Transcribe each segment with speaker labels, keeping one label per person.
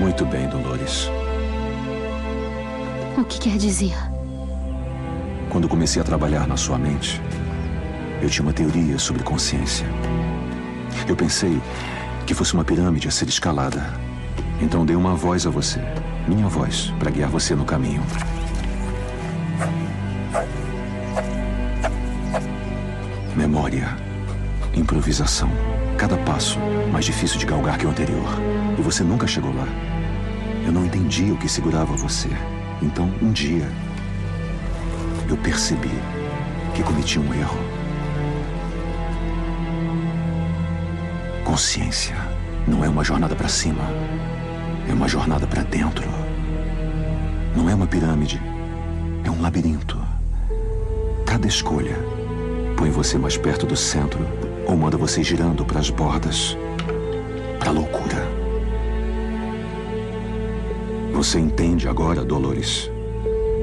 Speaker 1: Muito bem, Dolores.
Speaker 2: O que quer dizer?
Speaker 1: Quando comecei a trabalhar na sua mente, eu tinha uma teoria sobre consciência. Eu pensei que fosse uma pirâmide a ser escalada. Então dei uma voz a você, minha voz, para guiar você no caminho. Memória, improvisação, cada passo mais difícil de galgar que o anterior. E você nunca chegou lá. Eu não entendia o que segurava você. Então, um dia, eu percebi que cometi um erro. Consciência não é uma jornada para cima, é uma jornada para dentro. Não é uma pirâmide, é um labirinto. Cada escolha põe você mais perto do centro ou manda você girando para as bordas, para a loucura. Você entende agora, Dolores,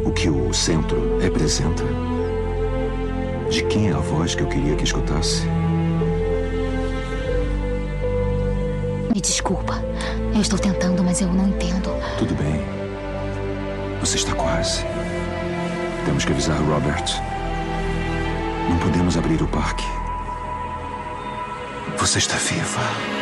Speaker 1: o que o centro representa? De quem é a voz que eu queria que escutasse?
Speaker 2: Me desculpa. Eu estou tentando, mas eu não entendo.
Speaker 1: Tudo bem. Você está quase. Temos que avisar Robert. Não podemos abrir o parque. Você está viva.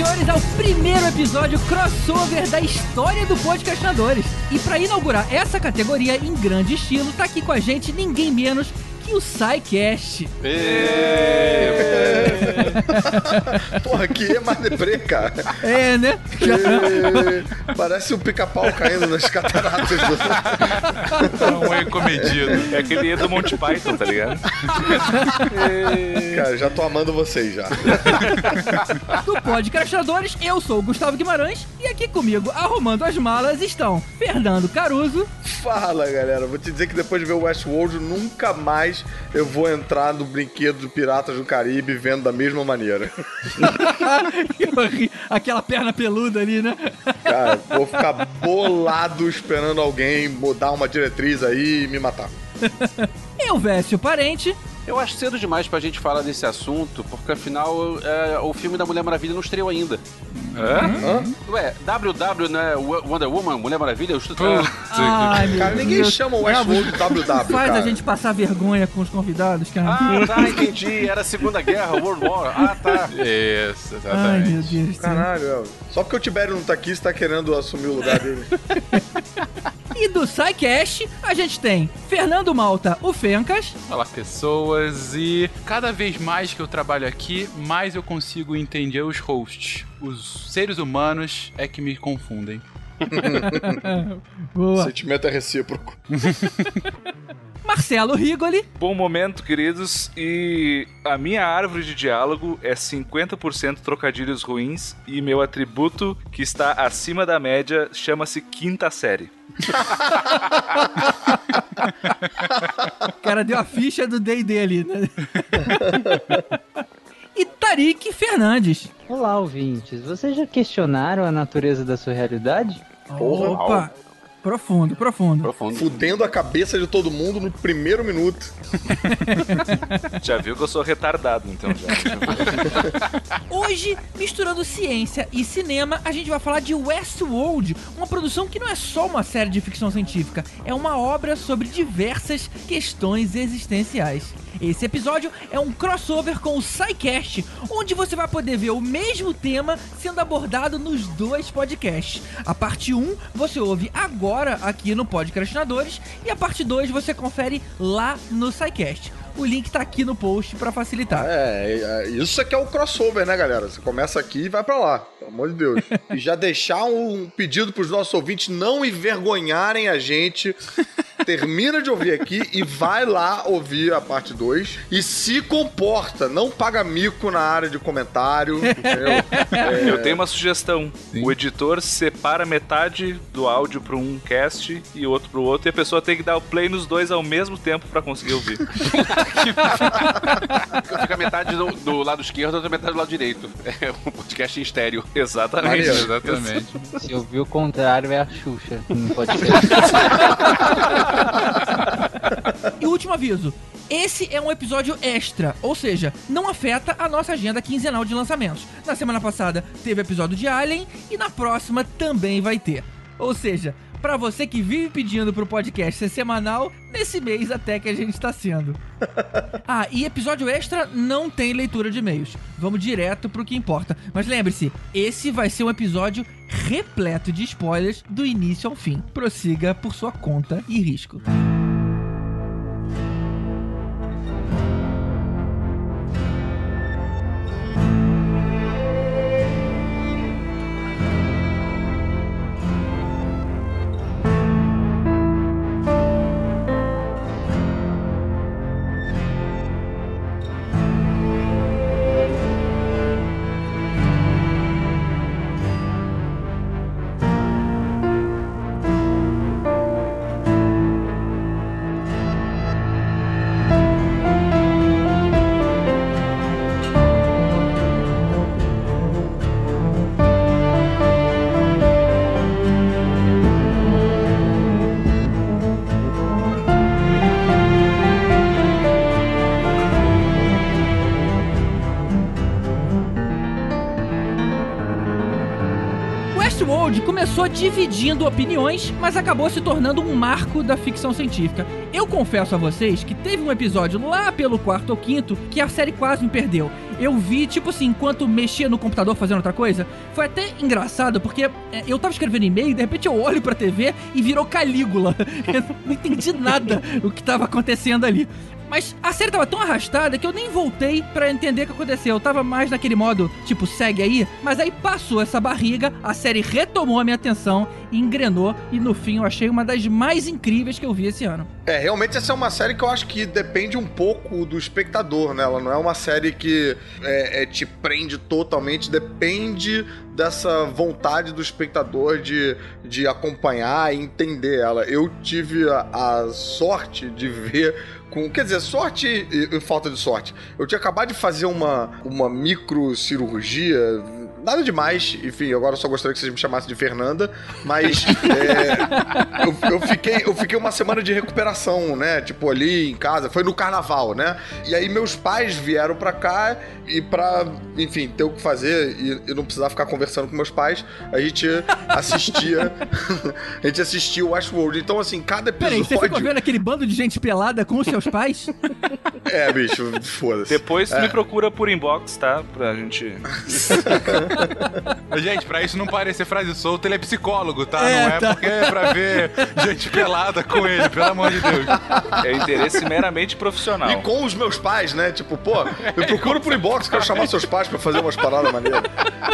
Speaker 3: Senhores, ao primeiro episódio crossover da história do Podcastinadores. E para inaugurar essa categoria em grande estilo, tá aqui com a gente ninguém menos que o SciCast.
Speaker 4: Porra, que é mais deprê, cara.
Speaker 3: É, né?
Speaker 4: Parece um pica-pau caindo nas cataratas do...
Speaker 5: Não é comedido. É aquele do Monty Python, tá ligado?
Speaker 4: Cara, já tô amando vocês já.
Speaker 3: Do Podcastinadores, eu sou o Gustavo Guimarães e aqui comigo, arrumando as malas, estão Fernando Caruso.
Speaker 4: Fala, galera. Vou te dizer que depois de ver o Westworld, nunca mais eu vou entrar no brinquedo do Piratas do Caribe vendo da mesma maneira.
Speaker 3: Aquela perna peluda ali, né?
Speaker 4: Cara, vou ficar bolado esperando alguém mudar uma diretriz aí e me matar.
Speaker 3: Eu, Vécio Parente.
Speaker 5: Eu acho cedo demais pra gente falar desse assunto, porque afinal é, o filme da Mulher Maravilha não estreou ainda.
Speaker 4: Hã?
Speaker 5: Ué, WW, né? Wonder Woman, Mulher Maravilha? Eu estou...
Speaker 3: Ai, meu
Speaker 4: Cara, ninguém
Speaker 3: Deus.
Speaker 4: chama o Westworld de WW,
Speaker 3: Faz
Speaker 4: cara.
Speaker 3: a gente passar vergonha com os convidados, cara.
Speaker 5: Ah, tá, entendi. Era a Segunda Guerra, World War. Ah, tá.
Speaker 6: Isso,
Speaker 3: Ai,
Speaker 6: exatamente.
Speaker 3: meu Deus.
Speaker 4: Caralho, é. Só porque o Tibério não tá aqui, você tá querendo assumir o lugar dele.
Speaker 3: E do SciCast, a gente tem Fernando Malta, o Fencas.
Speaker 6: Olá, pessoas. E cada vez mais que eu trabalho aqui, mais eu consigo entender os hosts. Os seres humanos é que me confundem.
Speaker 3: Boa.
Speaker 4: sentimento é recíproco.
Speaker 3: Marcelo Rigoli.
Speaker 5: Bom momento, queridos. E a minha árvore de diálogo é 50% trocadilhos ruins e meu atributo, que está acima da média, chama-se quinta série.
Speaker 3: O cara deu a ficha do D&D ali, né? e Tarik Fernandes.
Speaker 7: Olá, ouvintes. Vocês já questionaram a natureza da sua realidade?
Speaker 4: Porra.
Speaker 3: Opa. Profundo, profundo.
Speaker 5: Profundo.
Speaker 4: Fudendo a cabeça de todo mundo no primeiro minuto.
Speaker 5: Já viu que eu sou retardado, então já.
Speaker 3: Hoje, misturando ciência e cinema, a gente vai falar de Westworld, uma produção que não é só uma série de ficção científica, é uma obra sobre diversas questões existenciais. Esse episódio é um crossover com o SciCast, onde você vai poder ver o mesmo tema sendo abordado nos dois podcasts. A parte 1 você ouve agora aqui no Podcastinadores e a parte 2 você confere lá no SciCast. O link tá aqui no post pra facilitar.
Speaker 4: É, é, isso é que é o crossover, né, galera? Você começa aqui e vai pra lá, pelo amor de Deus. e já deixar um pedido pros nossos ouvintes não envergonharem a gente termina de ouvir aqui e vai lá ouvir a parte 2 e se comporta, não paga mico na área de comentário, entendeu? É,
Speaker 5: Eu tenho uma sugestão. O editor separa metade do áudio para um cast e outro pro outro, e a pessoa tem que dar o play nos dois ao mesmo tempo para conseguir ouvir.
Speaker 8: Fica metade do, do lado esquerdo, outra metade do lado direito. É um podcast em estéreo.
Speaker 5: Exatamente.
Speaker 4: Maneiro.
Speaker 6: Exatamente.
Speaker 7: Se eu vi o contrário, é a Xuxa. Não pode ser.
Speaker 3: E último aviso. Esse é um episódio extra, ou seja, não afeta a nossa agenda quinzenal de lançamentos. Na semana passada teve episódio de Alien e na próxima também vai ter. Ou seja, pra você que vive pedindo pro podcast ser semanal, nesse mês até que a gente tá sendo. Ah, e episódio extra não tem leitura de e-mails. Vamos direto pro que importa. Mas lembre-se, esse vai ser um episódio repleto de spoilers do início ao fim. Prossiga por sua conta e risco. Westworld começou dividindo opiniões, mas acabou se tornando um marco da ficção científica. Eu confesso a vocês que teve um episódio lá pelo quarto ou quinto que a série quase me perdeu. Eu vi, tipo assim, enquanto mexia no computador fazendo outra coisa. Foi até engraçado, porque é, eu tava escrevendo e-mail de repente eu olho pra TV e virou Calígula. Eu não entendi nada o que tava acontecendo ali. Mas a série tava tão arrastada que eu nem voltei pra entender o que aconteceu. Eu tava mais naquele modo, tipo, segue aí. Mas aí passou essa barriga, a série retomou a minha atenção, engrenou e no fim eu achei uma das mais incríveis que eu vi esse ano.
Speaker 4: É, realmente essa é uma série que eu acho que depende um pouco do espectador, né? Ela não é uma série que é, é, te prende totalmente, depende dessa vontade do espectador de, de acompanhar e entender ela. Eu tive a, a sorte de ver com. Quer dizer, sorte e, e falta de sorte. Eu tinha acabado de fazer uma, uma microcirurgia. Nada demais, enfim, agora eu só gostaria que vocês me chamassem de Fernanda, mas é, eu, eu fiquei, eu fiquei uma semana de recuperação, né? Tipo, ali em casa, foi no carnaval, né? E aí meus pais vieram pra cá e pra, enfim, ter o que fazer e, e não precisar ficar conversando com meus pais, a gente assistia. a gente assistia o Westworld. Então, assim, cada
Speaker 3: Peraí,
Speaker 4: episódio.
Speaker 3: você ficou vendo aquele bando de gente pelada com os seus pais?
Speaker 4: É, bicho, foda-se.
Speaker 5: Depois tu
Speaker 4: É.
Speaker 5: me procura por inbox, tá? Pra gente.
Speaker 6: Gente, pra isso não parecer frase solta, ele é psicólogo, tá?
Speaker 3: É,
Speaker 6: não é
Speaker 3: tá.
Speaker 6: porque é pra ver gente pelada com ele, pelo amor de Deus.
Speaker 5: É interesse meramente profissional.
Speaker 4: E com os meus pais, né? Tipo, pô, eu procuro por inbox, quero chamar seus pais pra fazer umas paradas maneiras.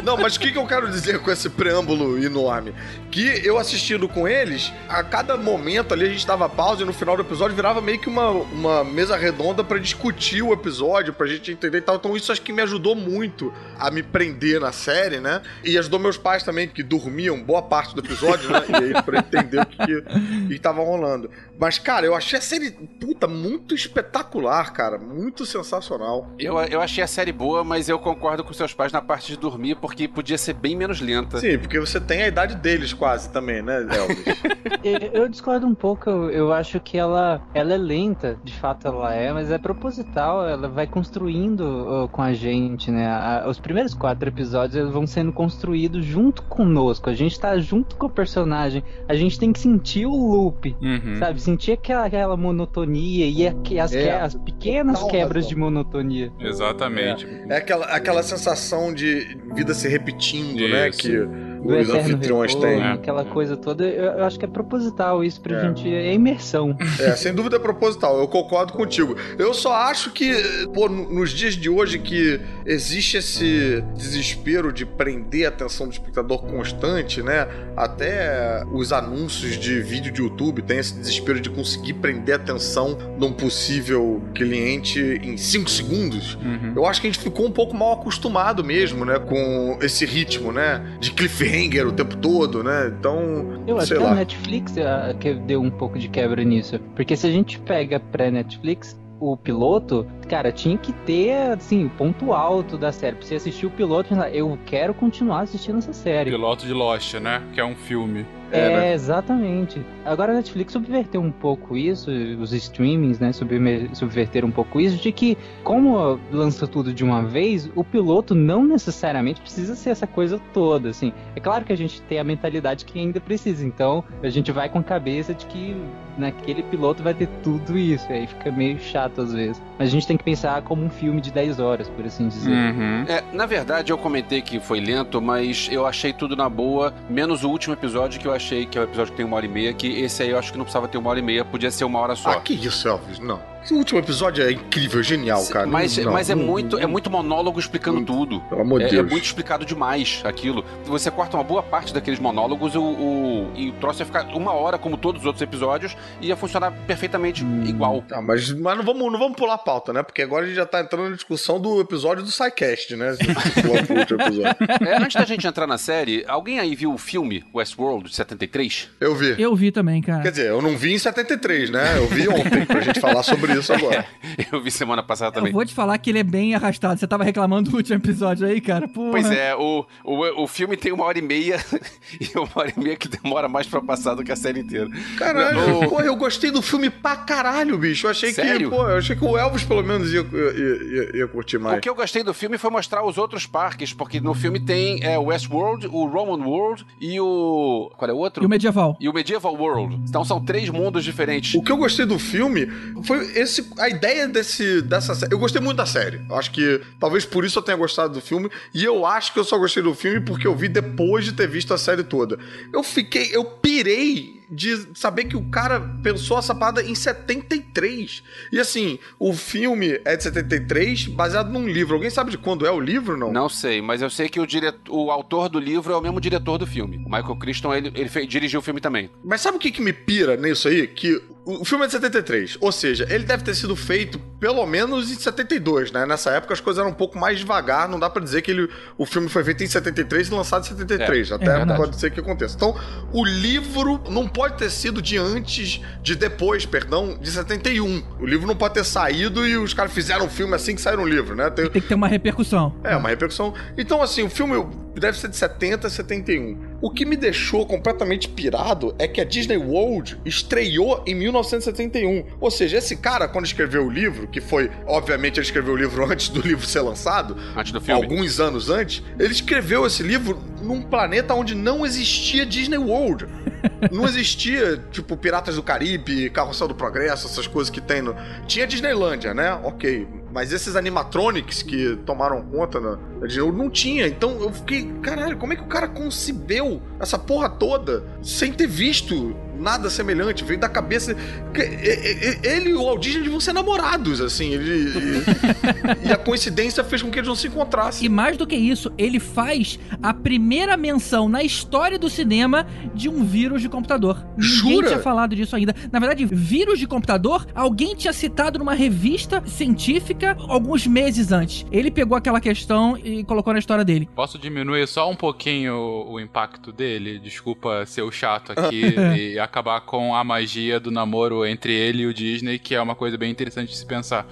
Speaker 4: Não, mas o que, que eu quero dizer com esse preâmbulo enorme? Que eu assistindo com eles, a cada momento ali a gente dava pausa e no final do episódio virava meio que uma, uma mesa redonda pra discutir o episódio, pra gente entender e tal. Então isso acho que me ajudou muito a me prender na série, né? E ajudou meus pais também, que dormiam boa parte do episódio, né? E aí pra entender o que, que, que tava rolando. Mas, cara, eu achei a série, puta, muito espetacular, cara. Muito sensacional.
Speaker 8: Eu, eu achei a série boa, mas eu concordo com seus pais na parte de dormir, porque podia ser bem menos lenta.
Speaker 4: Sim, porque você tem a idade deles quase também, né, Elvis?
Speaker 7: Eu, eu discordo um pouco, eu, eu acho que ela, ela é lenta, de fato ela é, mas é proposital, ela vai construindo com a gente, né? A- os primeiros quatro episódios eles vão sendo construídos junto conosco, a gente tá junto com o personagem, a gente tem que sentir o loop,
Speaker 6: Uhum.
Speaker 7: sabe? Sentir aquela, aquela monotonia e as,
Speaker 4: É,
Speaker 7: as pequenas quebras
Speaker 4: razão.
Speaker 7: de monotonia.
Speaker 6: Exatamente.
Speaker 4: É aquela, aquela sensação de vida se repetindo, né?
Speaker 6: Isso.
Speaker 4: Que
Speaker 7: do
Speaker 4: os anfitriões têm.
Speaker 7: aquela coisa toda, eu, eu acho que é proposital isso pra
Speaker 4: É.
Speaker 7: gente, é imersão.
Speaker 4: É, sem dúvida é proposital, eu concordo contigo. Eu só acho que, pô, no- nos dias de hoje que existe esse desespero de prender a atenção do espectador constante, né? Até os anúncios de vídeo de YouTube têm esse desespero de conseguir prender a atenção de um possível cliente em 5 segundos.
Speaker 6: Uhum.
Speaker 4: Eu acho que a gente ficou um pouco mal acostumado mesmo, né? Com esse ritmo, né? De cliffhanger o tempo todo, né? Então,
Speaker 7: Eu acho que
Speaker 4: lá.
Speaker 7: a Netflix ah, que deu um pouco de quebra nisso. Porque se a gente pega pré-Netflix, o piloto, cara, tinha que ter, assim, o ponto alto da série. Pra você assistir o piloto e eu quero continuar assistindo essa série.
Speaker 6: Piloto de Lost, né? Que é um filme.
Speaker 4: É,
Speaker 7: É,
Speaker 4: né?
Speaker 7: exatamente. Agora a Netflix subverteu um pouco isso, os streamings, né, subverteram um pouco isso, de que, como lança tudo de uma vez, o piloto não necessariamente precisa ser essa coisa toda, assim. É claro que a gente tem a mentalidade que ainda precisa, então a gente vai com a cabeça de que naquele piloto vai ter tudo isso, e aí fica meio chato às vezes. Mas a gente tem que pensar como um filme de 10 horas, por assim dizer.
Speaker 6: Uhum.
Speaker 8: É, na verdade, eu comentei que foi lento, mas eu achei tudo na boa, menos o último episódio que eu achei que é o episódio que tem uma hora e meia, que esse aí eu acho que não precisava ter uma hora e meia, podia ser uma hora só.
Speaker 4: Ah, que isso, Elvis? Não. Esse último episódio é incrível, genial, cara.
Speaker 8: mas
Speaker 4: Não,
Speaker 8: mas é,
Speaker 4: não,
Speaker 8: muito, é
Speaker 4: não.
Speaker 8: muito monólogo explicando tudo.
Speaker 4: Pelo amor de
Speaker 8: É, é
Speaker 4: Deus.
Speaker 8: muito explicado demais aquilo. Você corta uma boa parte daqueles monólogos o, o- e o troço ia ficar uma hora, como todos os outros episódios, e ia funcionar perfeitamente igual.
Speaker 4: Tá, mas, mas não, vamos, não vamos pular a pauta, né? Porque agora a gente já tá entrando na discussão do episódio do SciCast, né?
Speaker 8: É, antes da gente entrar na série, alguém aí viu o filme Westworld de 73?
Speaker 4: Eu vi.
Speaker 3: Eu vi também, cara.
Speaker 4: Quer dizer, eu não vi em 73, né? Eu vi ontem, pra gente falar sobre isso agora.
Speaker 8: Eu vi semana passada
Speaker 3: Eu
Speaker 8: também.
Speaker 3: vou te falar que ele é bem arrastado. Você tava reclamando do último episódio aí, cara? Porra.
Speaker 8: Pois é, o, o, o filme tem uma hora e meia e uma hora e meia que demora mais pra passar do que a série inteira.
Speaker 4: Caralho, pô, eu gostei do filme pra caralho, bicho. Eu achei
Speaker 8: Sério?
Speaker 4: que, pô, eu achei que o Elvis pelo menos ia, ia, ia- ia curtir mais.
Speaker 8: O que eu gostei do filme foi mostrar os outros parques, porque no filme tem é, o Westworld, o Roman World e o. Qual é o outro?
Speaker 3: E o medieval.
Speaker 8: E o Medieval World. Então são três mundos diferentes.
Speaker 4: O que eu gostei do filme foi esse, a ideia desse, dessa série. Eu gostei muito da série. Eu acho que talvez por isso eu tenha gostado do filme. E eu acho que eu só gostei do filme porque eu vi depois de ter visto a série toda. Eu fiquei. Eu pirei de saber que o cara pensou essa parada em 73. E assim, o filme é de 73, baseado num livro. Alguém sabe de quando é o livro, não?
Speaker 8: Não sei, mas eu sei que o, diretor, o autor do livro é o mesmo diretor do filme. O Michael Crichton, ele, ele fez- dirigiu o filme também.
Speaker 4: Mas sabe o que, que me pira nisso aí? Que o filme é de 73, ou seja, ele deve ter sido feito pelo menos em 72, né? Nessa época as coisas eram um pouco mais devagar, não dá pra dizer que ele, o filme foi feito em 73 e lançado em 73,
Speaker 3: É,
Speaker 4: até
Speaker 3: é
Speaker 4: pode ser que aconteça. Então, o livro não pode ter sido de antes, de depois, perdão, de 71. O livro não pode ter saído e os caras fizeram o filme assim que saíram o livro, né? Tem,
Speaker 3: Tem que ter uma repercussão.
Speaker 4: é, uma repercussão. Então, assim, o filme deve ser de 70 a 71. O que me deixou completamente pirado é que a Disney World estreou em 1971. Ou seja, esse cara, quando escreveu o livro, que foi, obviamente, ele escreveu o livro antes do livro ser lançado,
Speaker 8: Antes do filme.
Speaker 4: alguns anos antes, ele escreveu esse livro num planeta onde não existia Disney World. Não existia, tipo, Piratas do Caribe, Carrossel do Progresso, essas coisas que tem no. Tinha Disneylândia, né? Ok. Mas esses animatronics que tomaram conta na World não tinha. Então eu fiquei, caralho, como é que o cara concebeu essa porra toda sem ter visto nada semelhante? Veio da cabeça. que- Ele e o Walt Disney deviam ser namorados, assim. Ele, e, e a coincidência fez com que eles não se encontrassem.
Speaker 3: E mais do que isso, ele faz a primeira menção na história do cinema de um vírus de computador. Ninguém
Speaker 4: Jura?
Speaker 3: tinha falado disso ainda. Na verdade, vírus de computador, alguém tinha citado numa revista científica alguns meses antes. Ele pegou aquela questão e colocou na história dele.
Speaker 6: Posso diminuir só um pouquinho o, o impacto dele? Desculpa ser o chato aqui e acabar com a magia do namoro entre ele e o Disney, que é uma coisa bem interessante de se pensar.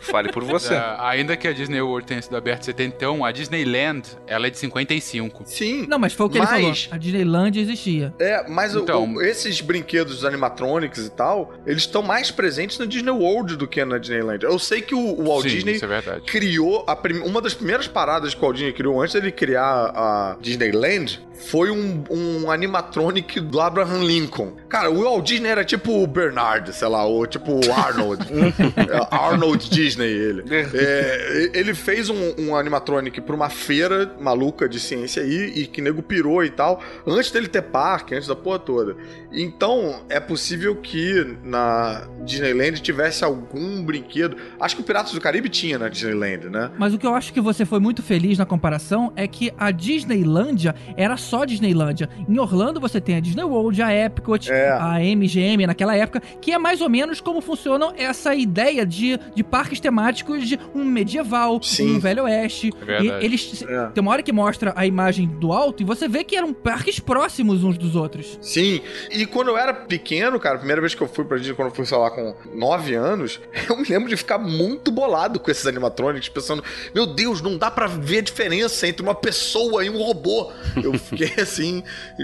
Speaker 5: Fale por você.
Speaker 6: É, ainda que a Disney World tenha sido aberta em 71, a Disneyland, ela é de 55.
Speaker 4: Sim.
Speaker 3: Não, mas foi o que
Speaker 4: Mas-
Speaker 3: ele falou. A Disneyland existia.
Speaker 4: É, mas o-
Speaker 6: Então-
Speaker 4: o- esses brinquedos dos animatronics e tal, eles estão mais presentes na Disney World do que na Disneyland. Eu sei que o, o Walt
Speaker 6: Sim,
Speaker 4: Disney
Speaker 6: isso é verdade.
Speaker 4: criou a prim- uma das primeiras paradas que o Walt Disney criou antes dele criar a Disneyland foi um, um animatronic do Abraham Lincoln. Cara, o Walt Disney era tipo o Bernard, sei lá, ou tipo o Arnold. É, Arnold Disney, ele. É, ele fez um, um animatronic pra uma feira maluca de ciência aí, e que nego pirou e tal, antes dele ter parque, antes da porra toda. Então, é possível que na Disneyland tivesse algum brinquedo. Acho que o Piratas do Caribe tinha na Disneyland, né?
Speaker 3: Mas o que eu acho que você foi muito feliz na comparação é que a Disneylândia era só Disneylândia. Em Orlando você tem a Disney World, a Epcot,
Speaker 4: É.
Speaker 3: a MGM naquela época, que é mais ou menos como funcionam essa ideia de, de parques temáticos de um medieval,
Speaker 4: Sim.
Speaker 3: um velho oeste.
Speaker 6: É verdade.
Speaker 3: E eles
Speaker 4: É.
Speaker 3: tem uma hora que mostra a imagem do alto e você vê que eram parques próximos uns dos outros.
Speaker 4: Sim. E quando eu era pequeno, cara, a primeira vez que eu fui pra Disney, quando eu fui, sei lá, com 9 anos, eu me lembro de ficar muito bolado com esses animatronics, pensando, meu Deus, não dá pra ver a diferença entre uma pessoa e um robô. Eu fiquei, assim,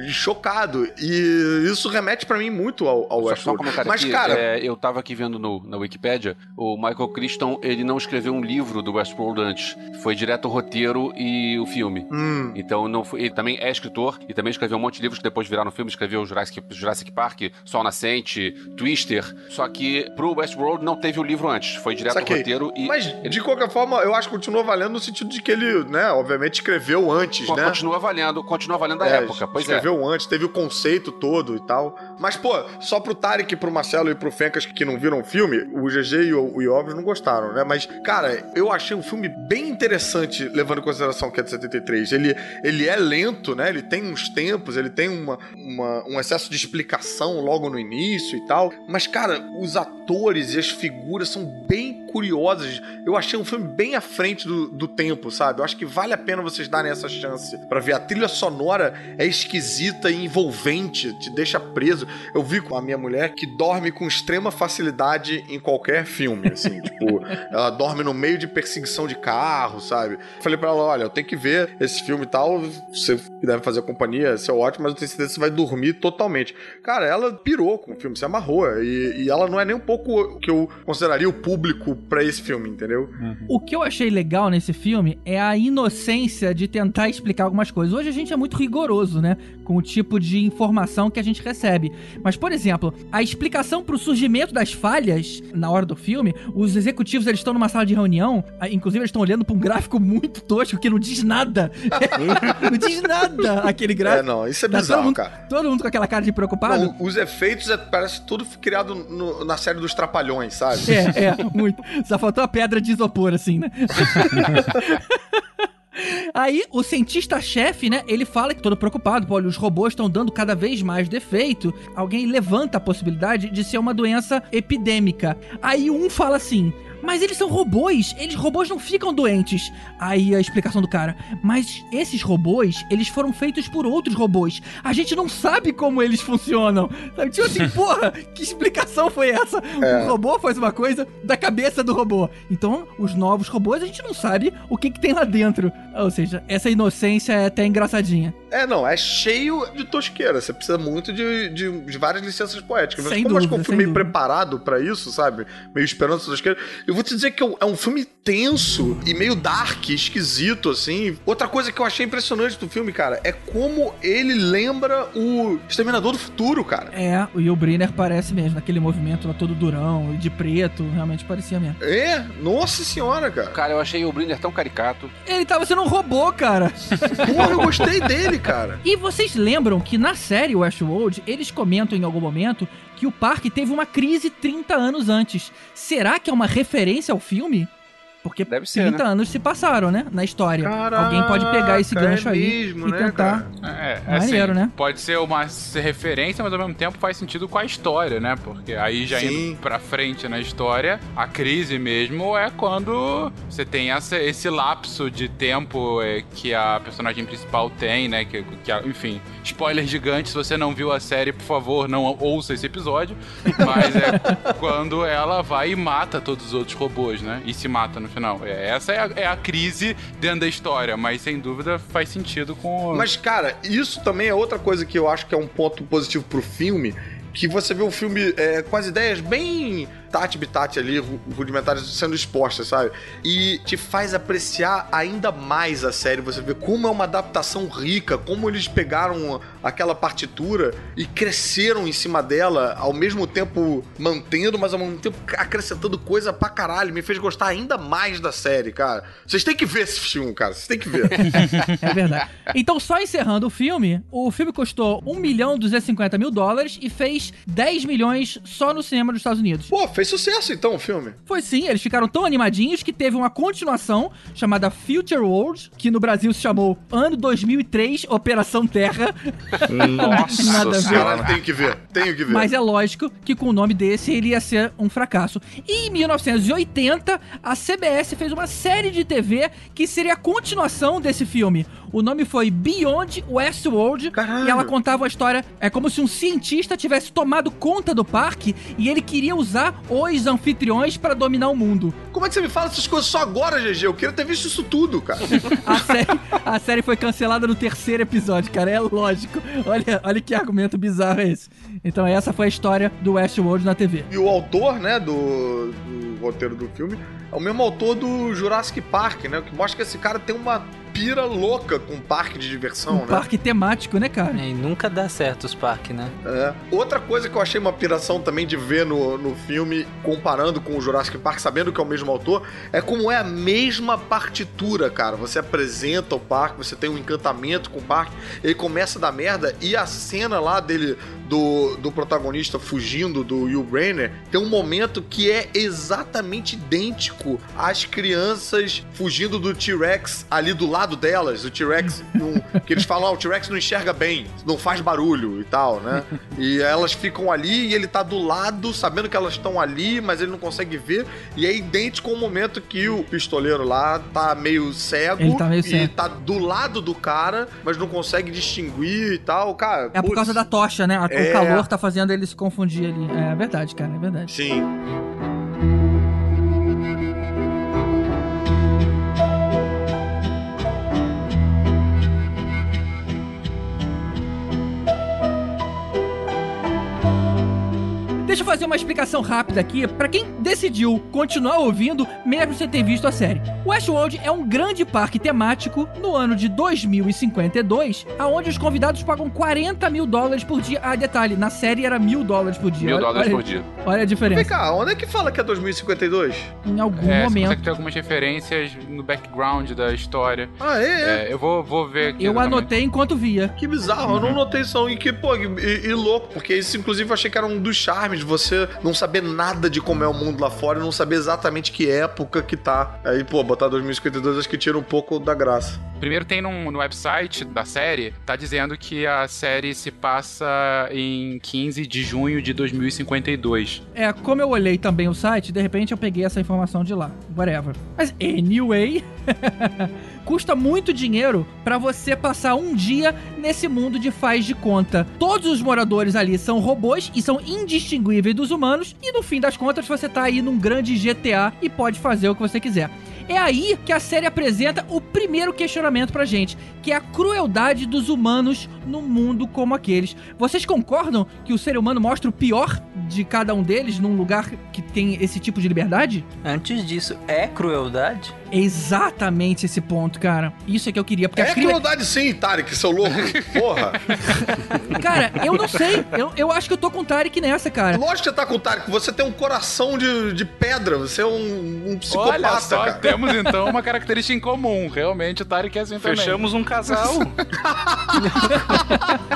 Speaker 4: chocado. E isso remete pra mim muito ao, ao
Speaker 8: Só, só um
Speaker 4: Westworld. Mas,
Speaker 8: aqui,
Speaker 4: cara,
Speaker 8: é, eu tava aqui vendo no, na Wikipédia, o Michael Crichton, ele não escreveu um livro do Westworld antes. Foi direto o roteiro e o filme.
Speaker 4: hum,
Speaker 8: Então não foi, ele também é escritor e também escreveu um monte de livros que depois viraram filme, escreveu Jurassic, Jurassic Park, Sol Nascente, Twister. Só que pro Westworld não teve o livro antes, foi direto
Speaker 4: Saquei.
Speaker 8: o roteiro e
Speaker 4: mas de qualquer forma, eu acho que continua valendo no sentido de que ele, né, obviamente escreveu antes,
Speaker 8: Con-
Speaker 4: né?
Speaker 8: continua valendo, continua valendo a
Speaker 4: É,
Speaker 8: época. Pois é.
Speaker 4: escreveu antes, teve o conceito todo e tal. Mas, pô, só pro Tarek, pro Marcelo e pro Fencas que não viram o filme, o GG e o, o não gostaram, né? Mas, cara, eu achei um filme bem interessante, levando em consideração que é de 73. Ele, ele é lento, né? Ele tem uns tempos, ele tem uma, uma- um excesso de explicação logo no início e tal. Mas, cara, os atores e as figuras são bem curiosas. Eu achei um filme bem à frente do, do tempo, sabe? Eu acho que vale a pena vocês darem essa chance pra ver. A trilha sonora é esquisita e envolvente, te deixa preso. Eu vi com a minha mulher que dorme com extrema facilidade em qualquer filme, assim, tipo, ela dorme no meio de perseguição de carro, sabe? Falei pra ela, olha, eu tenho que ver esse filme e tal, você deve fazer companhia, isso é ótimo, mas eu tenho certeza que você vai dormir totalmente. Cara, ela pirou com o filme, se amarrou, e, e ela não é nem um pouco o que eu consideraria o público pra esse filme, entendeu?
Speaker 3: O que eu achei legal nesse filme é a inocência de tentar explicar algumas coisas. Hoje a gente é muito rigoroso, né? Com o tipo de informação que a gente recebe. Mas, por exemplo, a explicação pro surgimento das falhas na hora do filme, os executivos eles estão numa sala de reunião, inclusive eles estão olhando pra um gráfico muito tosco que não diz nada. não diz nada aquele
Speaker 4: É,
Speaker 3: gráfico.
Speaker 4: não, isso é
Speaker 3: Tá
Speaker 4: bizarro,
Speaker 3: todo, mundo,
Speaker 4: cara.
Speaker 3: todo mundo com aquela cara de preocupado.
Speaker 4: Não, os efeitos é- parece tudo criado no- na série dos Trapalhões, sabe?
Speaker 3: É, é, muito. Só faltou a pedra de isopor, assim, né? Aí, o cientista-chefe, né, ele fala que todo preocupado, pô, olha, os robôs estão dando cada vez mais defeito. Alguém levanta a possibilidade de ser uma doença epidêmica. Aí um fala assim. Mas eles são robôs, eles robôs não ficam doentes. Aí a explicação do cara. Mas esses robôs, eles foram feitos por outros robôs. A gente não sabe como eles funcionam. Sabe? Tipo assim, porra, que explicação foi essa? O robô faz uma coisa da cabeça do robô. Então, os novos robôs, a gente não sabe o que, que tem lá dentro. Ou seja, essa inocência é até engraçadinha.
Speaker 4: É, não, é cheio de tosqueira. Você precisa muito de, de, de várias licenças poéticas. Mas
Speaker 3: Sem
Speaker 4: como eu acho que eu
Speaker 3: dúvida,
Speaker 4: fui meio
Speaker 3: dúvida.
Speaker 4: preparado pra isso, sabe? Meio esperando essa tosqueira. Eu vou te dizer que é um- é um filme tenso e meio dark, esquisito, assim. Outra coisa que eu achei impressionante do filme, cara, é como ele lembra o Exterminador do Futuro, cara.
Speaker 3: É, o Yul Brynner parece mesmo, naquele movimento lá todo durão, de preto, realmente parecia mesmo.
Speaker 4: É, nossa senhora, cara.
Speaker 8: Cara, eu achei o Brinner tão caricato.
Speaker 3: Ele tava sendo um robô, cara.
Speaker 4: Porra, eu gostei dele, cara.
Speaker 3: E vocês lembram que na série Westworld, eles comentam em algum momento que o parque teve uma crise 30 anos antes. Será que é uma referência ao filme? Porque
Speaker 8: Deve ser,
Speaker 3: 30 anos se passaram, né? Na história.
Speaker 4: Caraca,
Speaker 3: Alguém pode pegar esse gancho
Speaker 4: é
Speaker 3: aí
Speaker 4: mesmo,
Speaker 3: e
Speaker 4: né,
Speaker 3: tentar.
Speaker 6: É,
Speaker 3: Maneiro,
Speaker 6: assim,
Speaker 3: né?
Speaker 6: Pode ser uma referência, mas ao mesmo tempo faz sentido com a história, né? Porque aí já
Speaker 4: Sim.
Speaker 6: indo pra frente na história, a crise mesmo é quando você tem essa, esse lapso de tempo é, que a personagem principal tem, né? Que, que a- enfim, spoiler gigante, se você não viu a série, por favor, não ouça esse episódio. Mas é quando ela vai e mata todos os outros robôs, né? E se mata no final. É, essa é a, é a crise dentro da história, mas sem dúvida faz sentido com.
Speaker 4: Mas, cara, isso também é outra coisa que eu acho que é um ponto positivo pro filme. Que você vê o filme é, com as ideias bem habitat, habitat ali, ru- rudimentares sendo expostas, sabe? E te faz apreciar ainda mais a série. Você vê como é uma adaptação rica, como eles pegaram aquela partitura e cresceram em cima dela, ao mesmo tempo mantendo, mas ao mesmo tempo acrescentando coisa pra caralho. Me fez gostar ainda mais da série, cara. Vocês têm que ver esse filme, cara. Vocês têm que ver.
Speaker 3: É verdade. Então, só encerrando o filme, o filme custou 1 milhão e 250 mil dólares e fez 10 milhões só no cinema dos Estados Unidos.
Speaker 4: Pô, fez sucesso então o filme.
Speaker 3: Foi sim, eles ficaram tão animadinhos que teve uma continuação chamada Future World, que no Brasil se chamou Ano 2003, Operação Terra.
Speaker 5: Nossa
Speaker 3: Nada
Speaker 5: senhora.
Speaker 4: Tenho que ver. Tenho que ver.
Speaker 3: Mas é lógico que com o nome desse ele ia ser um fracasso. E em 1980, a CBS fez uma série de TV que seria a continuação desse filme. O nome foi Beyond Westworld
Speaker 4: Caralho.
Speaker 3: e ela contava a história é como se um cientista tivesse tomado conta do parque e ele queria usar os anfitriões para dominar o mundo.
Speaker 4: Como é que você me fala essas coisas só agora, GG? Eu queria ter visto isso tudo, cara.
Speaker 3: A série, a série foi cancelada no terceiro episódio, cara. É lógico. Olha, olha que argumento bizarro é esse. Então essa foi a história do Westworld na TV.
Speaker 4: E o autor, né, do, do roteiro do filme é o mesmo autor do Jurassic Park, né? O que mostra que esse cara tem uma pira louca com parque de diversão,
Speaker 3: Um
Speaker 4: né?
Speaker 3: parque temático, né, cara?
Speaker 7: E nunca dá certo os parques, né?
Speaker 4: É. Outra coisa que eu achei uma piração também de ver no, no filme, comparando com o Jurassic Park, sabendo que é o mesmo autor, é como é a mesma partitura, cara. Você apresenta o parque, você tem um encantamento com o parque, ele começa a dar merda, e a cena lá dele, do, do protagonista fugindo do Will Brenner, tem um momento que é exatamente idêntico às crianças fugindo do T-Rex ali do lado delas. O T-Rex, que eles falam, ah, o T-Rex não enxerga bem, não faz barulho e tal, né? E elas ficam ali e ele tá do lado, sabendo que elas estão ali, mas ele não consegue ver. E é idêntico ao momento que o pistoleiro lá tá meio cego,
Speaker 3: Ele tá meio
Speaker 4: e
Speaker 3: cego.
Speaker 4: tá do lado do cara, mas não consegue distinguir e tal. Cara,
Speaker 3: É por
Speaker 4: putz,
Speaker 3: causa da tocha, né?
Speaker 4: É.
Speaker 3: O calor tá fazendo ele se confundir ali. É verdade, cara, é verdade.
Speaker 4: Sim.
Speaker 3: Deixa eu fazer uma explicação rápida aqui pra quem decidiu continuar ouvindo, mesmo sem ter visto a série. Westworld é um grande parque temático no ano de 2052, aonde os convidados pagam 40 mil dólares por dia. Ah, detalhe, na série era mil dólares por dia.
Speaker 5: Mil
Speaker 3: Olha-
Speaker 5: dólares
Speaker 3: olha,
Speaker 5: por dia.
Speaker 3: Olha a
Speaker 4: Vem
Speaker 3: diferença.
Speaker 4: cá, onde é que fala que é 2052?
Speaker 3: Em algum
Speaker 6: É, você
Speaker 3: momento.
Speaker 6: consegue ter algumas referências no background da história.
Speaker 4: Ah, é? é.
Speaker 6: Eu vou, vou ver aqui.
Speaker 3: Eu
Speaker 6: exatamente.
Speaker 3: anotei enquanto via.
Speaker 4: Que bizarro, eu não notei isso. não. E que, pô, e, e louco, porque isso, inclusive, eu achei que era um dos charmes de você não saber nada de como é o mundo lá fora e não saber exatamente que época que tá. Aí, pô, botar 2052 acho que tira um pouco da graça.
Speaker 6: Primeiro tem num- no website da série, tá dizendo que a série se passa em 15 de junho de 2052.
Speaker 3: É, como eu olhei também o site, de repente eu peguei essa informação de lá. Whatever. Mas, anyway, custa muito dinheiro pra você passar um dia nesse mundo de faz de conta. Todos os moradores ali são robôs e são indistinguíveis dos humanos, e no fim das contas você tá aí num grande GTA e pode fazer o que você quiser. É aí que a série apresenta o primeiro questionamento pra gente, que é a crueldade dos humanos no mundo como aqueles. Vocês concordam que o ser humano mostra o pior de cada um deles num lugar que tem esse tipo de liberdade?
Speaker 7: Antes disso, é crueldade?
Speaker 3: É exatamente esse ponto, cara. Isso é que eu queria, porque
Speaker 4: É
Speaker 3: a cria...
Speaker 4: crueldade sim, Tarek, seu louco. Porra.
Speaker 3: Cara, eu não sei. Eu, eu acho que eu tô com o Tarek nessa, cara.
Speaker 4: Lógico que você tá com o Tarek, você tem um coração de, de pedra, você é um, um psicopata,
Speaker 6: Olha só,
Speaker 4: cara.
Speaker 6: temos então uma característica em comum. Realmente o Tarek é assim também.
Speaker 5: Fechamos um casal.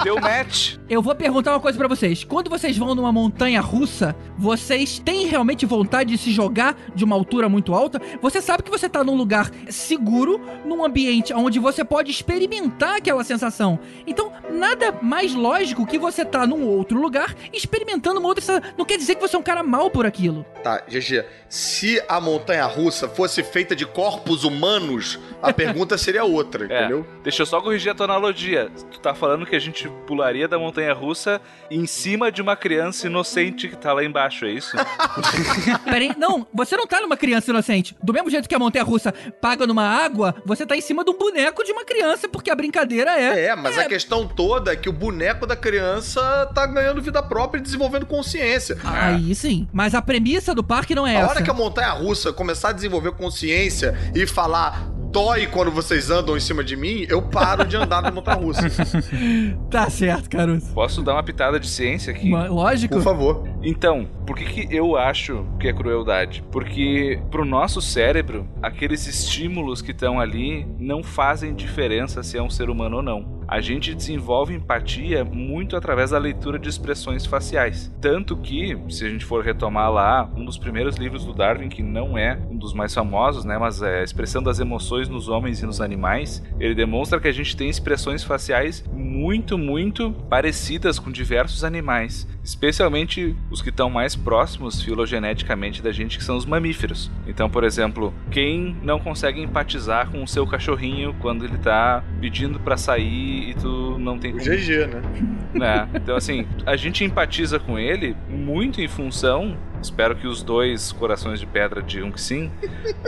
Speaker 5: Deu match.
Speaker 3: Eu vou perguntar uma coisa pra vocês. Quando vocês vão numa montanha russa, vocês têm realmente vontade de se jogar de uma altura muito alta? Você sabe que você tá num lugar seguro, num ambiente onde você pode experimentar aquela sensação. Então, nada mais lógico que você tá num outro lugar experimentando uma outra sensação. Não quer dizer que você é um cara mal por aquilo.
Speaker 4: Tá, GG, se a montanha russa fosse feita de corpos humanos, a pergunta seria outra,
Speaker 5: É,
Speaker 4: entendeu?
Speaker 5: deixa eu só corrigir a tua analogia. Tu tá falando que a gente pularia da montanha russa em cima de uma criança inocente que tá lá embaixo, é isso?
Speaker 3: Peraí, não, você não tá numa criança inocente. Do mesmo jeito que a montanha russa paga numa água, você tá em cima de um boneco de uma criança, porque a brincadeira é.
Speaker 4: É, mas a questão toda é que o boneco da criança tá ganhando vida própria e desenvolvendo consciência.
Speaker 3: Aí sim. Mas a premissa do parque não é
Speaker 4: A
Speaker 3: essa.
Speaker 4: hora que a montanha russa começar a desenvolver consciência e falar dói quando vocês andam em cima de mim, eu paro de andar na montanha russa.
Speaker 3: Tá certo, Caruso.
Speaker 5: Posso dar uma pitada de ciência aqui?
Speaker 3: Lógico.
Speaker 4: Por favor.
Speaker 5: Então, por que, que eu acho que é crueldade? Porque pro nosso cérebro, aqueles estímulos que estão ali não fazem diferença se é um ser humano ou não. A gente desenvolve empatia muito através da leitura de expressões faciais. Tanto que, se a gente for retomar lá, um dos primeiros livros do Darwin, que não é um dos mais famosos, né, mas é a expressão das emoções nos homens e nos animais, ele demonstra que a gente tem expressões faciais muito, muito parecidas com diversos animais, especialmente os que estão mais próximos filogeneticamente da gente, que são os mamíferos. Então, por exemplo, quem não consegue empatizar com o seu cachorrinho quando ele tá pedindo pra sair e tu não tem
Speaker 4: O
Speaker 5: como
Speaker 4: GG, né?
Speaker 5: né? Então, assim, a gente empatiza com ele muito em função. Espero que os dois corações de pedra digam que sim.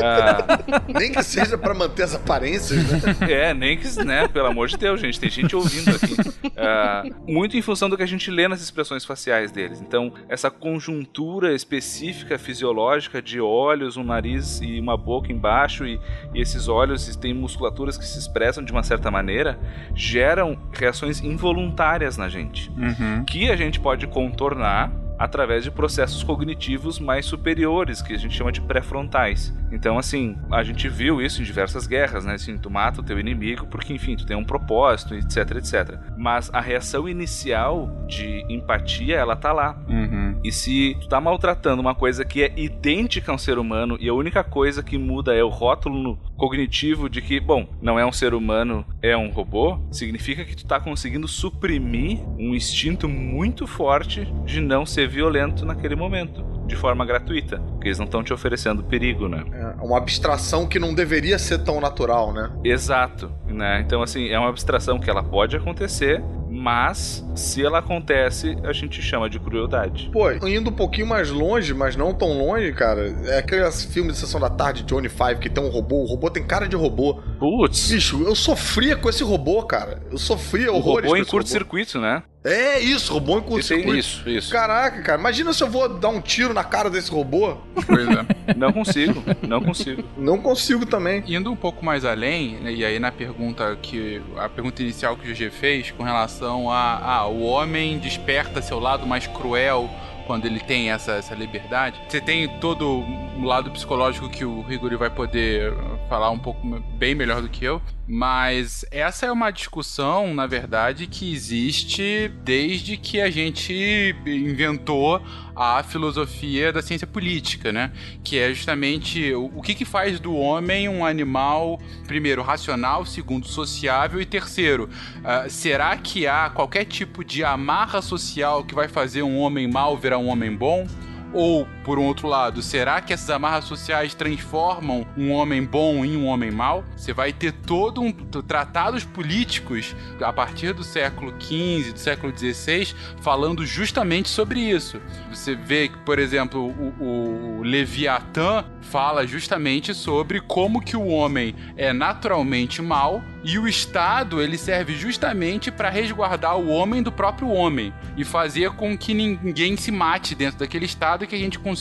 Speaker 5: Ah,
Speaker 4: Nem que seja pra manter as aparências, né?
Speaker 5: é, nem que, né? Pelo amor de Deus, gente, tem gente ouvindo aqui. Ah, muito em função do que a gente lê nas expressões faciais deles. Então, essa conjuntura específica fisiológica de olhos, um nariz e uma boca embaixo, e, e esses olhos têm musculaturas que se expressam de uma certa maneira, geram reações involuntárias na gente
Speaker 6: Uhum.
Speaker 5: que a gente pode contornar através de processos cognitivos mais superiores, que a gente chama de pré-frontais. Então, assim, a gente viu isso em diversas guerras, né? Assim, tu mata o teu inimigo porque, enfim, tu tem um propósito, etc, etc. Mas a reação inicial de empatia, ela tá lá.
Speaker 6: Uhum.
Speaker 5: E se tu tá maltratando uma coisa que é idêntica a um ser humano e a única coisa que muda é o rótulo cognitivo de que, bom, não é um ser humano, é um robô, significa que tu tá conseguindo suprimir um instinto muito forte de não ser violento naquele momento, de forma gratuita, porque eles não estão te oferecendo perigo, né?
Speaker 4: É uma abstração que não deveria ser tão natural, né?
Speaker 5: Exato, né? Então assim, é uma abstração que ela pode acontecer, mas se ela acontece, a gente chama de crueldade.
Speaker 4: Pô, indo um pouquinho mais longe, mas não tão longe, cara, é aqueles filmes de sessão da tarde, Johnny Five, que tem um robô, o robô tem cara de robô.
Speaker 5: Putz,
Speaker 4: Bicho, eu sofria com esse robô, cara. Eu sofria
Speaker 5: o
Speaker 4: horrores
Speaker 5: robô
Speaker 4: com
Speaker 5: em curto-circuito, né?
Speaker 4: É isso, robô em curto-circuito.
Speaker 8: Isso, isso.
Speaker 4: Caraca, cara, imagina se eu vou dar um tiro na cara desse robô.
Speaker 6: Pois é.
Speaker 5: Não consigo, não consigo.
Speaker 4: Não consigo também.
Speaker 6: Indo um pouco mais além, né, e aí na pergunta que. A pergunta inicial que o GG fez com relação a. Ah, o homem desperta seu lado mais cruel quando ele tem essa, essa liberdade. Você tem todo o lado psicológico que o Rigori vai poder falar um pouco bem melhor do que eu. Mas essa é uma discussão, na verdade, que existe desde que a gente inventou a filosofia da ciência política, né? Que é justamente o, que, que faz do homem um animal, primeiro, racional, segundo, sociável e terceiro, ah, será que há qualquer tipo de amarra social que vai fazer um homem mau virar um homem bom? Ou, por um outro lado, será que essas amarras sociais transformam um homem bom em um homem mau? Você vai ter todo um tratados políticos a partir do século XV, do século XVI, falando justamente sobre isso. Você vê que, por exemplo, o, o Leviatã fala justamente sobre como que o homem é naturalmente mau e o Estado ele serve justamente para resguardar o homem do próprio homem e fazer com que ninguém se mate dentro daquele Estado e que a gente consiga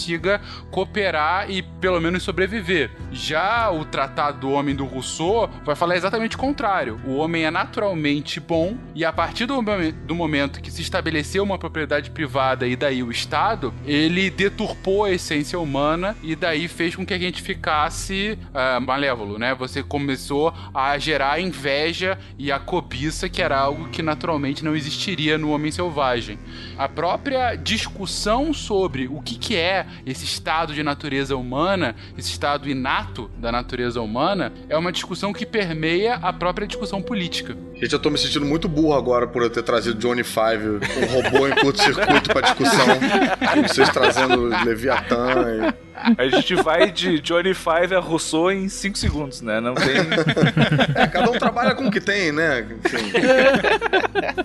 Speaker 6: cooperar e pelo menos sobreviver. Já o Tratado do Homem do Rousseau vai falar exatamente o contrário. O homem é naturalmente bom e a partir do, do momento que se estabeleceu uma propriedade privada e daí o Estado, ele deturpou a essência humana e daí fez com que a gente ficasse ah, malévolo, né? Você começou a gerar inveja e a cobiça, que era algo que naturalmente não existiria no homem selvagem. A própria discussão sobre o que, que é esse estado de natureza humana, esse estado inato da natureza humana, é uma discussão que permeia a própria discussão política.
Speaker 4: Gente, eu tô me sentindo muito burro agora por eu ter trazido Johnny Five, um robô em curto-circuito pra discussão. E vocês trazendo Leviatã. E...
Speaker 5: A gente vai de Johnny Five a Rousseau em 5 segundos, né? Não tem.
Speaker 4: É, cada um trabalha com o que tem, né? Enfim.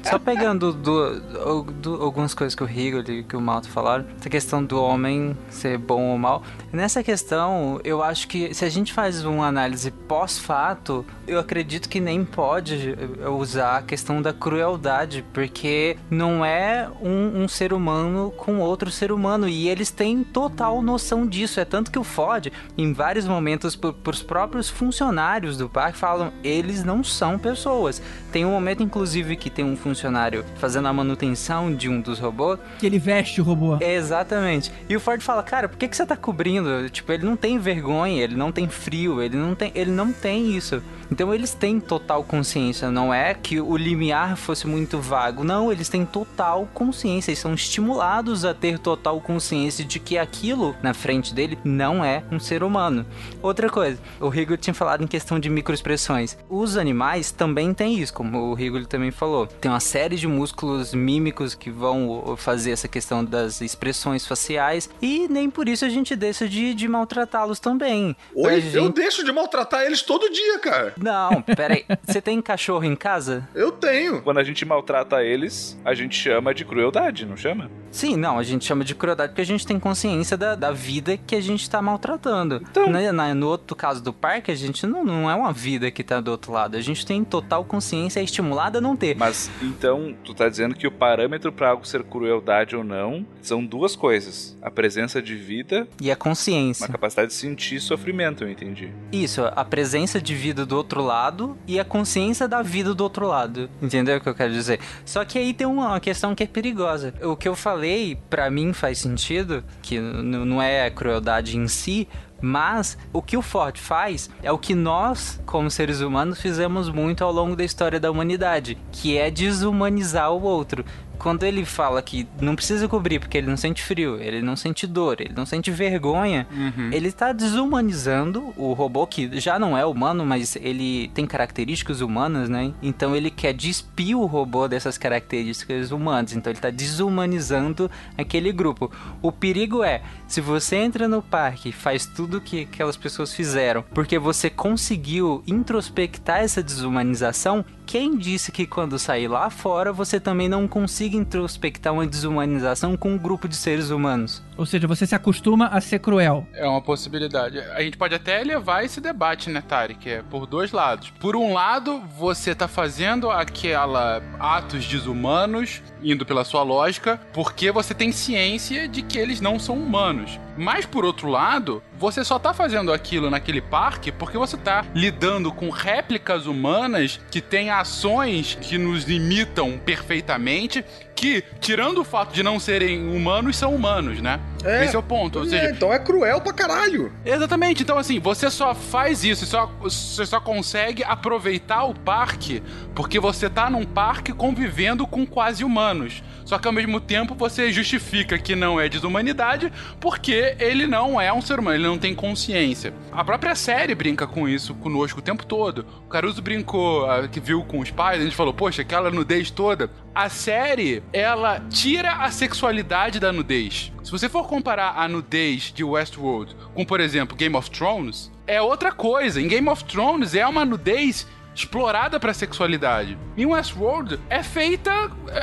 Speaker 7: Só pegando do, do- do- algumas coisas que o Rigo e que o Malto falaram, essa questão do homem ser bom ou mal. Nessa questão, eu acho que se a gente faz uma análise pós-fato, eu acredito que nem pode eh, usar a questão da crueldade, porque não é um, um ser humano com outro ser humano, e eles têm total noção disso. É tanto que o Ford, em vários momentos, por, pros próprios funcionários do parque, falam: eles não são pessoas. Tem um momento, inclusive, que tem um funcionário fazendo a manutenção de um dos robôs.
Speaker 3: Que ele veste o robô.
Speaker 7: É, exatamente. E o Ford fala, cara, por que, que você tá cobrindo? Tipo, ele não tem vergonha, ele não tem frio, ele não tem, ele não tem isso. Então eles têm total consciência, não é que o limiar fosse muito vago. Não, eles têm total consciência e são estimulados a ter total consciência de que aquilo na frente dele não é um ser humano. Outra coisa, o Rigor tinha falado em questão de microexpressões. Os animais também têm isso, como o Rigor também falou. Tem uma série de músculos mímicos que vão fazer essa questão das expressões faciais e nem por isso a gente deixa de, de maltratá-los também.
Speaker 4: Oi,
Speaker 7: A
Speaker 4: eu
Speaker 7: gente-
Speaker 4: deixo de maltratar eles todo dia, cara.
Speaker 7: Não, peraí. Você tem cachorro em casa?
Speaker 4: Eu tenho.
Speaker 5: Quando a gente maltrata eles, a gente chama de crueldade, não chama?
Speaker 7: Sim, não, a gente chama de crueldade porque a gente tem consciência da, da vida que a gente tá maltratando.
Speaker 5: Então-
Speaker 7: Na- na- no outro caso do parque, a gente não, não é uma vida que tá do outro lado. A gente tem total consciência, é estimulada a não ter.
Speaker 5: Mas então, tu tá dizendo que o parâmetro pra algo ser crueldade ou não são duas coisas: a presença de vida,
Speaker 7: E a consciência.
Speaker 5: uma capacidade de sentir sofrimento, eu entendi.
Speaker 7: Isso, a presença de vida do outro lado e a consciência da vida do outro lado. Entendeu o que eu quero dizer? Só que aí tem uma questão que é perigosa. O que eu falei, pra mim faz sentido, que não é crueldade em si, mas o que o Ford faz é o que nós, como seres humanos, fizemos muito ao longo da história da humanidade, que é desumanizar o outro. Quando ele fala que não precisa cobrir porque ele não sente frio, ele não sente dor, ele não sente vergonha, ele tá desumanizando o robô que já não é humano, mas ele tem características humanas, né? Então ele quer despir o robô dessas características humanas. Então ele tá desumanizando aquele grupo. O perigo é, se você entra no parque e faz tudo que aquelas pessoas fizeram, porque você conseguiu introspectar essa desumanização, quem disse que quando sair lá fora você também não consiga introspectar uma desumanização com um grupo de seres humanos?
Speaker 3: Ou seja, você se acostuma a ser cruel.
Speaker 6: É uma possibilidade. A gente pode até levar esse debate, né? Que é por dois lados. Por um lado, você tá fazendo aquela atos desumanos, indo pela sua lógica, porque você tem ciência de que eles não são humanos. Mas por outro lado, você só tá fazendo aquilo naquele parque porque você tá lidando com réplicas humanas que têm ações que nos imitam perfeitamente, que, tirando o fato de não serem humanos, são humanos, né?
Speaker 4: É.
Speaker 6: Esse é o ponto. Ou
Speaker 4: É,
Speaker 6: seja,
Speaker 4: então é cruel pra caralho.
Speaker 6: Exatamente, então assim, você só faz isso, só, você só consegue aproveitar o parque porque você tá num parque convivendo com quase humanos. Só que ao mesmo tempo você justifica que não é desumanidade porque ele não é um ser humano, ele não tem consciência. A própria série brinca com isso conosco o tempo todo. O Caruso brincou, ah, que viu com os pais, a gente falou, poxa, aquela nudez toda. A série, ela tira a sexualidade da nudez. Se você for comparar a nudez de Westworld com, por exemplo, Game of Thrones, é outra coisa. Em Game of Thrones é uma nudez explorada pra sexualidade. Em Westworld é feita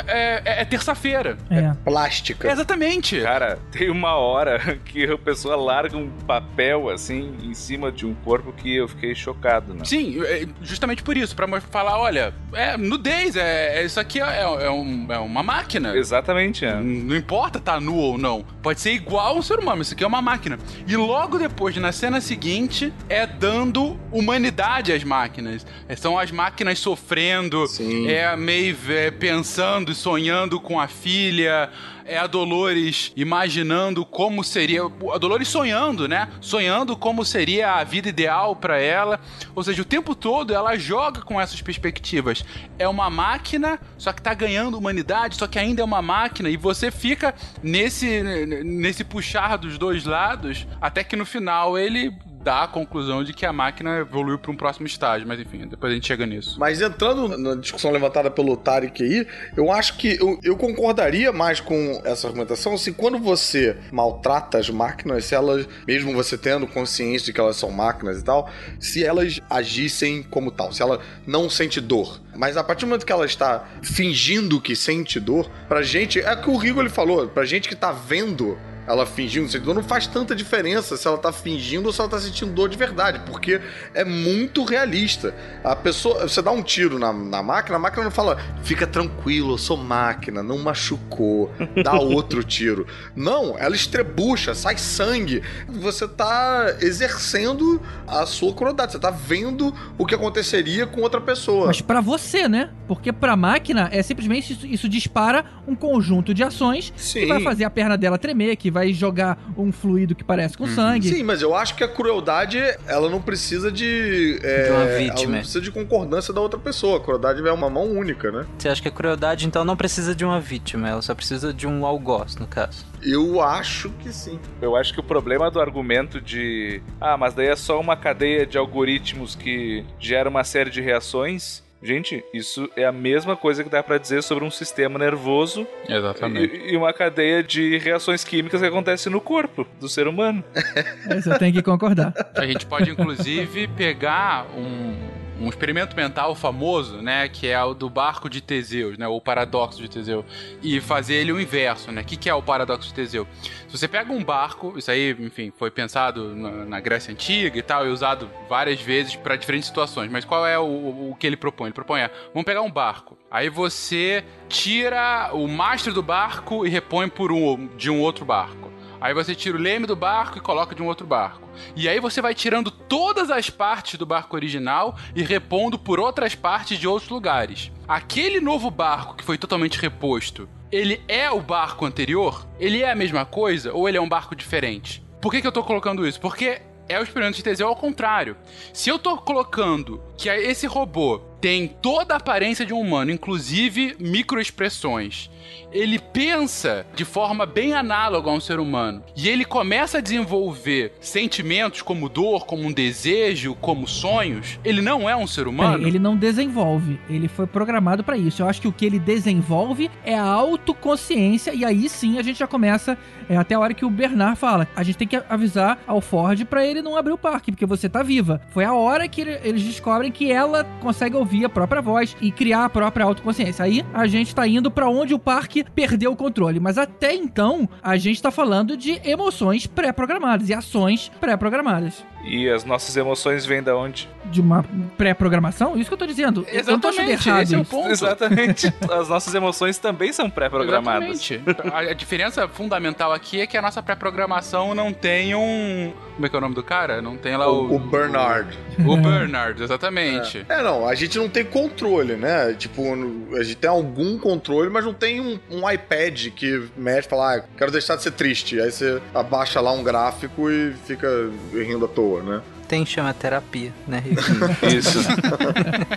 Speaker 6: é, é- é terça-feira.
Speaker 3: É.
Speaker 4: Plástica.
Speaker 6: Exatamente.
Speaker 5: Cara, tem uma hora que a pessoa larga um papel assim em cima de um corpo que eu fiquei chocado, né?
Speaker 6: Sim, é justamente por isso, pra falar, olha, é nudez, é, é- isso aqui é, é um- é uma máquina.
Speaker 5: Exatamente, é.
Speaker 6: Não importa tá nu ou não. Pode ser igual um ser humano, isso aqui é uma máquina. E logo depois, na cena seguinte, é dando humanidade às máquinas. É, São as máquinas sofrendo,
Speaker 4: Sim.
Speaker 6: é a Maeve é, pensando e sonhando com a filha. É a Dolores imaginando como seria. A Dolores sonhando, né? Sonhando como seria a vida ideal pra ela. Ou seja, o tempo todo ela joga com essas perspectivas. É uma máquina, só que tá ganhando humanidade, só que ainda é uma máquina. E você fica nesse, nesse puxar dos dois lados, até que no final ele dá a conclusão de que a máquina evoluiu para um próximo estágio, mas enfim, depois a gente chega nisso.
Speaker 4: Mas entrando na discussão levantada pelo Tarek aí, eu acho que eu, eu concordaria mais com essa argumentação se quando você maltrata as máquinas, se elas, mesmo você tendo consciência de que elas são máquinas e tal, se elas agissem como tal, se ela não sente dor. Mas a partir do momento que ela está fingindo que sente dor, pra gente, é o que o Rigo ele falou, pra gente que tá vendo ela fingindo sentir dor, não faz tanta diferença se ela tá fingindo ou se ela tá sentindo dor de verdade, porque é muito realista. A pessoa, você dá um tiro na, na máquina, a máquina não fala, fica tranquilo, eu sou máquina, não machucou, dá outro tiro. Não, ela estrebucha, sai sangue. Você tá exercendo a sua crueldade, você tá vendo o que aconteceria com outra pessoa.
Speaker 3: Mas pra você, né? Porque pra máquina é simplesmente isso, isso dispara um conjunto de ações
Speaker 4: Sim.
Speaker 3: que vai fazer a perna dela tremer, que vai jogar um fluido que parece com sangue.
Speaker 4: Sim, mas eu acho que a crueldade, ela não precisa de. é,
Speaker 7: De uma
Speaker 4: Ela
Speaker 7: vítima.
Speaker 4: não precisa de concordância da outra pessoa. A crueldade é uma mão única, né?
Speaker 7: Você acha que a crueldade, então, não precisa de uma vítima, ela só precisa de um algoz, no caso.
Speaker 4: Eu acho que sim.
Speaker 5: Eu acho que o problema do argumento de. Ah, mas daí é só uma cadeia de algoritmos que gera uma série de reações. Gente, isso é a mesma coisa que dá pra dizer sobre um sistema nervoso
Speaker 6: Exatamente.
Speaker 5: e, e uma cadeia de reações químicas que acontece no corpo do ser humano.
Speaker 3: Isso eu tenho que concordar.
Speaker 6: A gente pode, inclusive, pegar um, um experimento mental famoso, né? Que é o do barco de Teseus, né? O paradoxo de Teseu. E fazer ele o inverso, né? Que, que é o paradoxo de Teseu? Se você pega um barco, isso aí, enfim, foi pensado na, na Grécia Antiga e tal, e usado várias vezes para diferentes situações. Mas qual é o, o que ele propõe? Ele propõe, é, vamos pegar um barco. Aí você tira o mastro do barco e repõe por um de um outro barco. Aí você tira o leme do barco e coloca de um outro barco. E aí você vai tirando todas as partes do barco original e repondo por outras partes de outros lugares. Aquele novo barco que foi totalmente reposto, ele é o barco anterior? Ele é a mesma coisa ou ele é um barco diferente? Por que, que eu tô colocando isso? Porque é o experimento de Teseu ao contrário. Se eu tô colocando que esse robô tem toda a aparência de um humano, inclusive microexpressões, ele pensa de forma bem análoga a um ser humano e ele começa a desenvolver sentimentos como dor, como um desejo, como sonhos, ele não é um ser humano?
Speaker 3: Peraí, ele não desenvolve, ele foi programado pra isso. Eu acho que o que ele desenvolve é a autoconsciência e aí sim a gente já começa é, até a hora que o Bernard fala, a gente tem que avisar ao Ford pra ele não abrir o parque porque você tá viva. Foi a hora que ele- eles descobrem que ela consegue ouvir a própria voz e criar a própria autoconsciência. Aí a gente tá indo pra onde o parque perdeu o controle, mas até então a gente tá falando de emoções pré-programadas e ações pré-programadas.
Speaker 5: E as nossas emoções vêm da onde?
Speaker 3: De uma pré-programação? Isso que eu tô dizendo. Eu não tô achando
Speaker 6: Exatamente,
Speaker 3: errado
Speaker 6: esse é o ponto.
Speaker 5: Exatamente. as nossas emoções também são pré-programadas.
Speaker 6: Exatamente. A, diferença fundamental aqui é que a nossa pré-programação não tem um. Como é que é o nome do cara? Não tem lá o.
Speaker 4: O, o Bernard.
Speaker 6: O Bernard, exatamente.
Speaker 4: É, não, a gente não tem controle, né? Tipo, a gente tem algum controle, mas não tem um, um iPad que mexe e fala, ah, quero deixar de ser triste. Aí você abaixa lá um gráfico e fica rindo à toa, né?
Speaker 7: Tem chama terapia, né, Rick?
Speaker 5: Isso.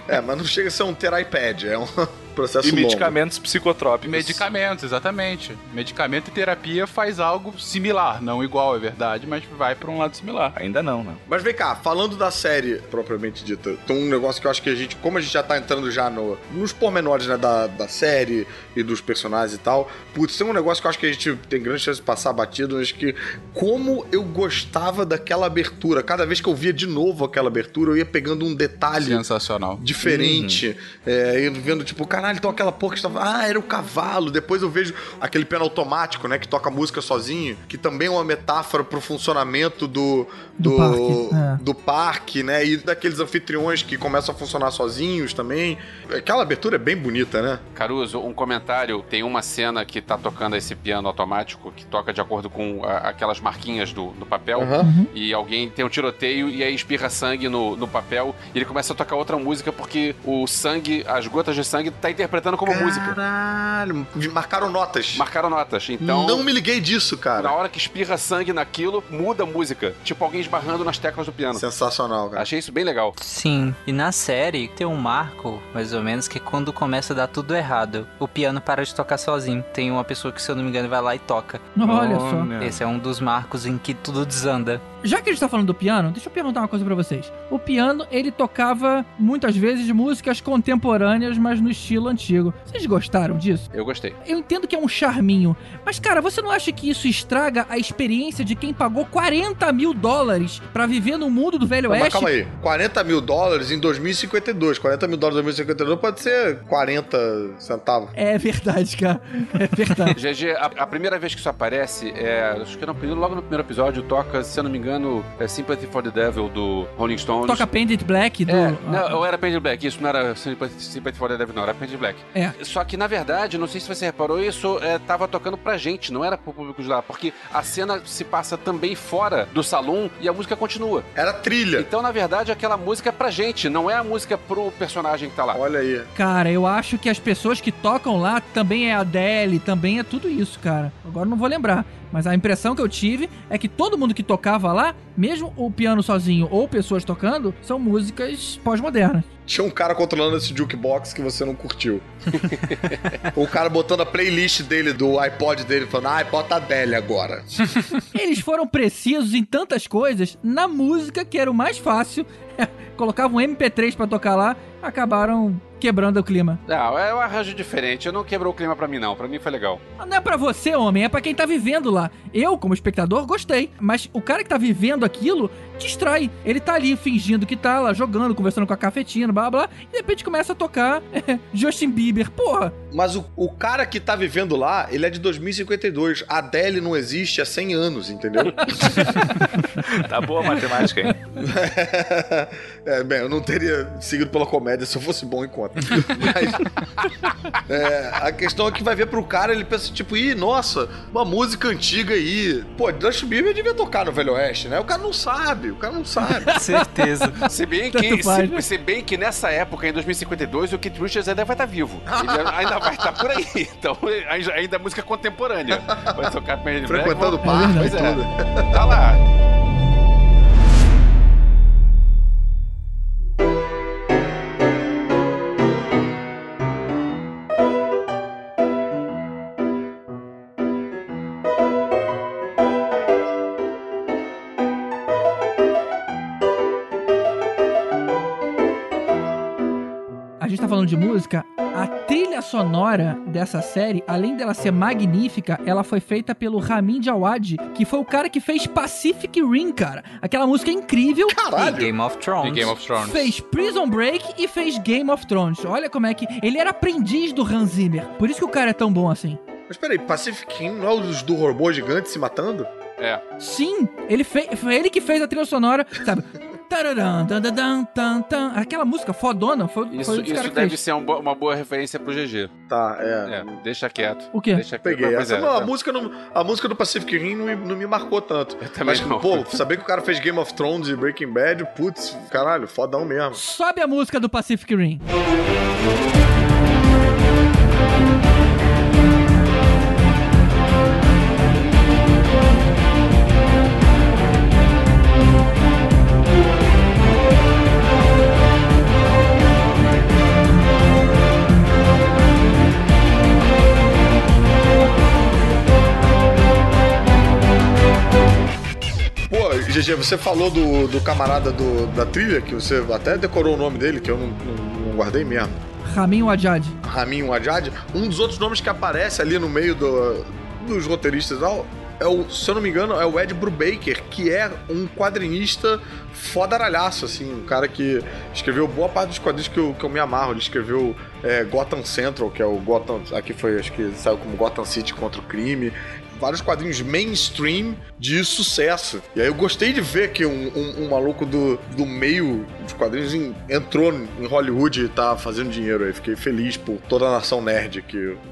Speaker 4: É, mas não chega a ser um ter iPad, é um processo
Speaker 5: e
Speaker 4: longo.
Speaker 5: medicamentos psicotrópicos.
Speaker 6: Medicamentos, exatamente. Medicamento e terapia faz algo similar, não igual, é verdade, mas vai pra um lado similar.
Speaker 5: Ainda não, não.
Speaker 4: Mas vem cá, falando da série propriamente dita, tem um negócio que eu acho que a gente, como a gente já tá entrando já no, nos pormenores né, da, da série e dos personagens e tal, putz, tem um negócio que eu acho que a gente tem grande chance de passar batido, mas que como eu gostava daquela abertura, cada vez que eu via de novo aquela abertura, eu ia pegando um detalhe
Speaker 6: Sensacional.
Speaker 4: diferente. É, eu vendo, tipo, caralho, então aquela porra que estava. Ah, era o cavalo. Depois eu vejo aquele piano automático, né? Que toca música sozinho, que também é uma metáfora pro funcionamento do.
Speaker 3: Do
Speaker 4: Do,
Speaker 3: parque, é.
Speaker 4: do parque, né? E daqueles anfitriões que começam a funcionar sozinhos também. Aquela abertura é bem bonita, né?
Speaker 8: Caruso, um comentário. Tem uma cena que tá tocando esse piano automático que toca de acordo com a- aquelas marquinhas do, do papel.
Speaker 4: Aham.
Speaker 8: E alguém tem um tiroteio e aí espirra sangue no, no papel. E ele começa a tocar outra música porque o sangue, as gotas de sangue, tá interpretando como música.
Speaker 4: Caralho, marcaram notas.
Speaker 8: Marcaram notas. Então,
Speaker 4: Não me liguei disso, cara.
Speaker 8: na hora que espirra sangue naquilo, muda a música. Tipo alguém esbarrando nas teclas do piano.
Speaker 4: Sensacional, cara.
Speaker 8: Achei isso bem legal.
Speaker 7: Sim, e na série tem um marco, mais ou menos, que quando começa a dar tudo errado, o piano para de tocar sozinho. Tem uma pessoa que, se eu não me engano, vai lá e toca.
Speaker 3: Olha só.
Speaker 7: Esse é um dos marcos em que tudo desanda.
Speaker 3: Já que a gente tá falando do piano, deixa eu perguntar uma coisa pra vocês. O piano, ele tocava muitas vezes músicas contemporâneas, mas no estilo antigo. Vocês gostaram disso?
Speaker 8: Eu gostei.
Speaker 3: Eu entendo que é um charminho, mas cara, você não acha que isso estraga a experiência de quem pagou 40 mil dólares pra viver no mundo do Velho
Speaker 4: Não, mas
Speaker 3: Oeste?
Speaker 4: calma aí. 40 mil dólares em 2052. 40 mil dólares em 2052 pode ser 40 centavos.
Speaker 3: É verdade, cara. É verdade.
Speaker 8: GG, a, a primeira vez que isso aparece, é, acho que no, primeiro- logo no primeiro episódio, toca, se eu não me engano, é Sympathy for the Devil do Rolling Stones.
Speaker 3: Toca Pendant Black do.
Speaker 8: É, não, ou era Painted Black, isso não era Sympathy, Sympathy for the Devil, não, era Painted Black.
Speaker 3: É.
Speaker 8: Só que, na verdade, não sei se você reparou isso, é, tava tocando pra gente, não era pro público de lá, porque a cena se passa também fora do salão e a música continua.
Speaker 4: Era trilha.
Speaker 8: Então, na verdade, aquela música é pra gente, não é a música pro personagem que tá lá.
Speaker 4: Olha aí.
Speaker 3: Cara, eu acho que as pessoas que tocam lá também é a Adele, também é tudo isso, cara. Agora eu não vou lembrar. Mas a impressão que eu tive é que todo mundo que tocava lá, mesmo o piano sozinho ou pessoas tocando, são músicas pós-modernas.
Speaker 4: Tinha um cara controlando esse jukebox que você não curtiu. o cara botando a playlist dele, do iPod dele, falando, ai, bota a Adele agora.
Speaker 3: Eles foram precisos em tantas coisas, na música, que era o mais fácil. Colocavam um MP3 pra tocar lá, acabaram quebrando o clima.
Speaker 8: Não, é um arranjo diferente, não quebrou o clima pra mim, não. Pra mim foi legal.
Speaker 3: Não é pra você, homem, é pra quem tá vivendo lá. Eu, como espectador, gostei. Mas o cara que tá vivendo aquilo distrai. Ele tá ali fingindo que tá lá jogando, conversando com a cafetina, blá blá, e de repente começa a tocar Justin Bieber. Porra,
Speaker 4: Mas o, o cara que tá vivendo lá, ele é de 2052. A Adele não existe há 100 anos, entendeu?
Speaker 5: Tá boa a matemática, hein?
Speaker 4: é, bem, eu não teria seguido pela comédia se eu fosse bom em conta. Mas, é, a questão é que vai ver pro cara, ele pensa tipo, ih, nossa, uma música antiga aí. Pô, Justin Bieber devia tocar no Velho Oeste, né? O cara não sabe, o cara não sabe.
Speaker 9: Certeza.
Speaker 8: Se bem, que,
Speaker 3: faz,
Speaker 8: se,
Speaker 3: né?
Speaker 8: se bem que nessa época, em 2052, o Keith Richards ainda vai estar vivo. Ele ainda vai estar por aí. Então, ainda é música contemporânea. Vai tocar Painted Black,
Speaker 4: Frequentando o parque e
Speaker 8: é.
Speaker 4: tudo.
Speaker 8: Tá lá.
Speaker 3: De música, a trilha sonora dessa série, além dela ser magnífica, ela foi feita pelo Ramin Djawad, que foi o cara que fez Pacific Rim, cara. Aquela música é incrível.
Speaker 9: E
Speaker 4: Caralho.
Speaker 9: Game of Thrones.
Speaker 6: E Game of Thrones.
Speaker 3: Fez Prison Break e fez Game of Thrones. Olha como é que. Ele era aprendiz do Hans Zimmer. Por isso que o cara é tão bom assim.
Speaker 4: Mas peraí, Pacific Rim não é os do robô gigante se matando?
Speaker 8: É.
Speaker 3: Sim, ele fez. Foi ele que fez a trilha sonora, sabe? Aquela música fodona foi, foi
Speaker 8: Isso,
Speaker 3: dos
Speaker 8: isso deve ser um bo- uma boa referência pro GG.
Speaker 4: Tá, é.
Speaker 8: É, deixa quieto.
Speaker 3: O quê?
Speaker 8: Deixa quieto.
Speaker 4: Peguei
Speaker 8: Pois
Speaker 4: essa.
Speaker 8: é,
Speaker 4: não, a,
Speaker 8: é.
Speaker 4: música não- a música do Pacific Rim não me, não me marcou tanto.
Speaker 8: também
Speaker 4: Mas,
Speaker 8: não.
Speaker 4: pô, saber que o cara fez Game of Thrones e Breaking Bad, putz, caralho, fodão mesmo.
Speaker 3: Sobe a música do Pacific Rim.
Speaker 4: Pô, GG, você falou do, do camarada do- da trilha, que você até decorou o nome dele, que eu não, não- não guardei mesmo.
Speaker 3: Ramin Wajad.
Speaker 4: Ramin Wajad. Um dos outros nomes que aparece ali no meio do- dos roteiristas e tal, é o, se eu não me engano, é o Ed Brubaker, que é um quadrinista fodaralhaço, assim, um cara que escreveu boa parte dos quadrinhos que eu, que eu me amarro. Ele escreveu é, Gotham Central, que é o Gotham. Aqui foi, acho que saiu como Gotham City contra o crime. Vários quadrinhos mainstream de sucesso. E aí eu gostei de ver que um, um- um maluco do, do meio dos quadrinhos em- entrou em Hollywood e tá fazendo dinheiro aí. Fiquei feliz por toda a nação nerd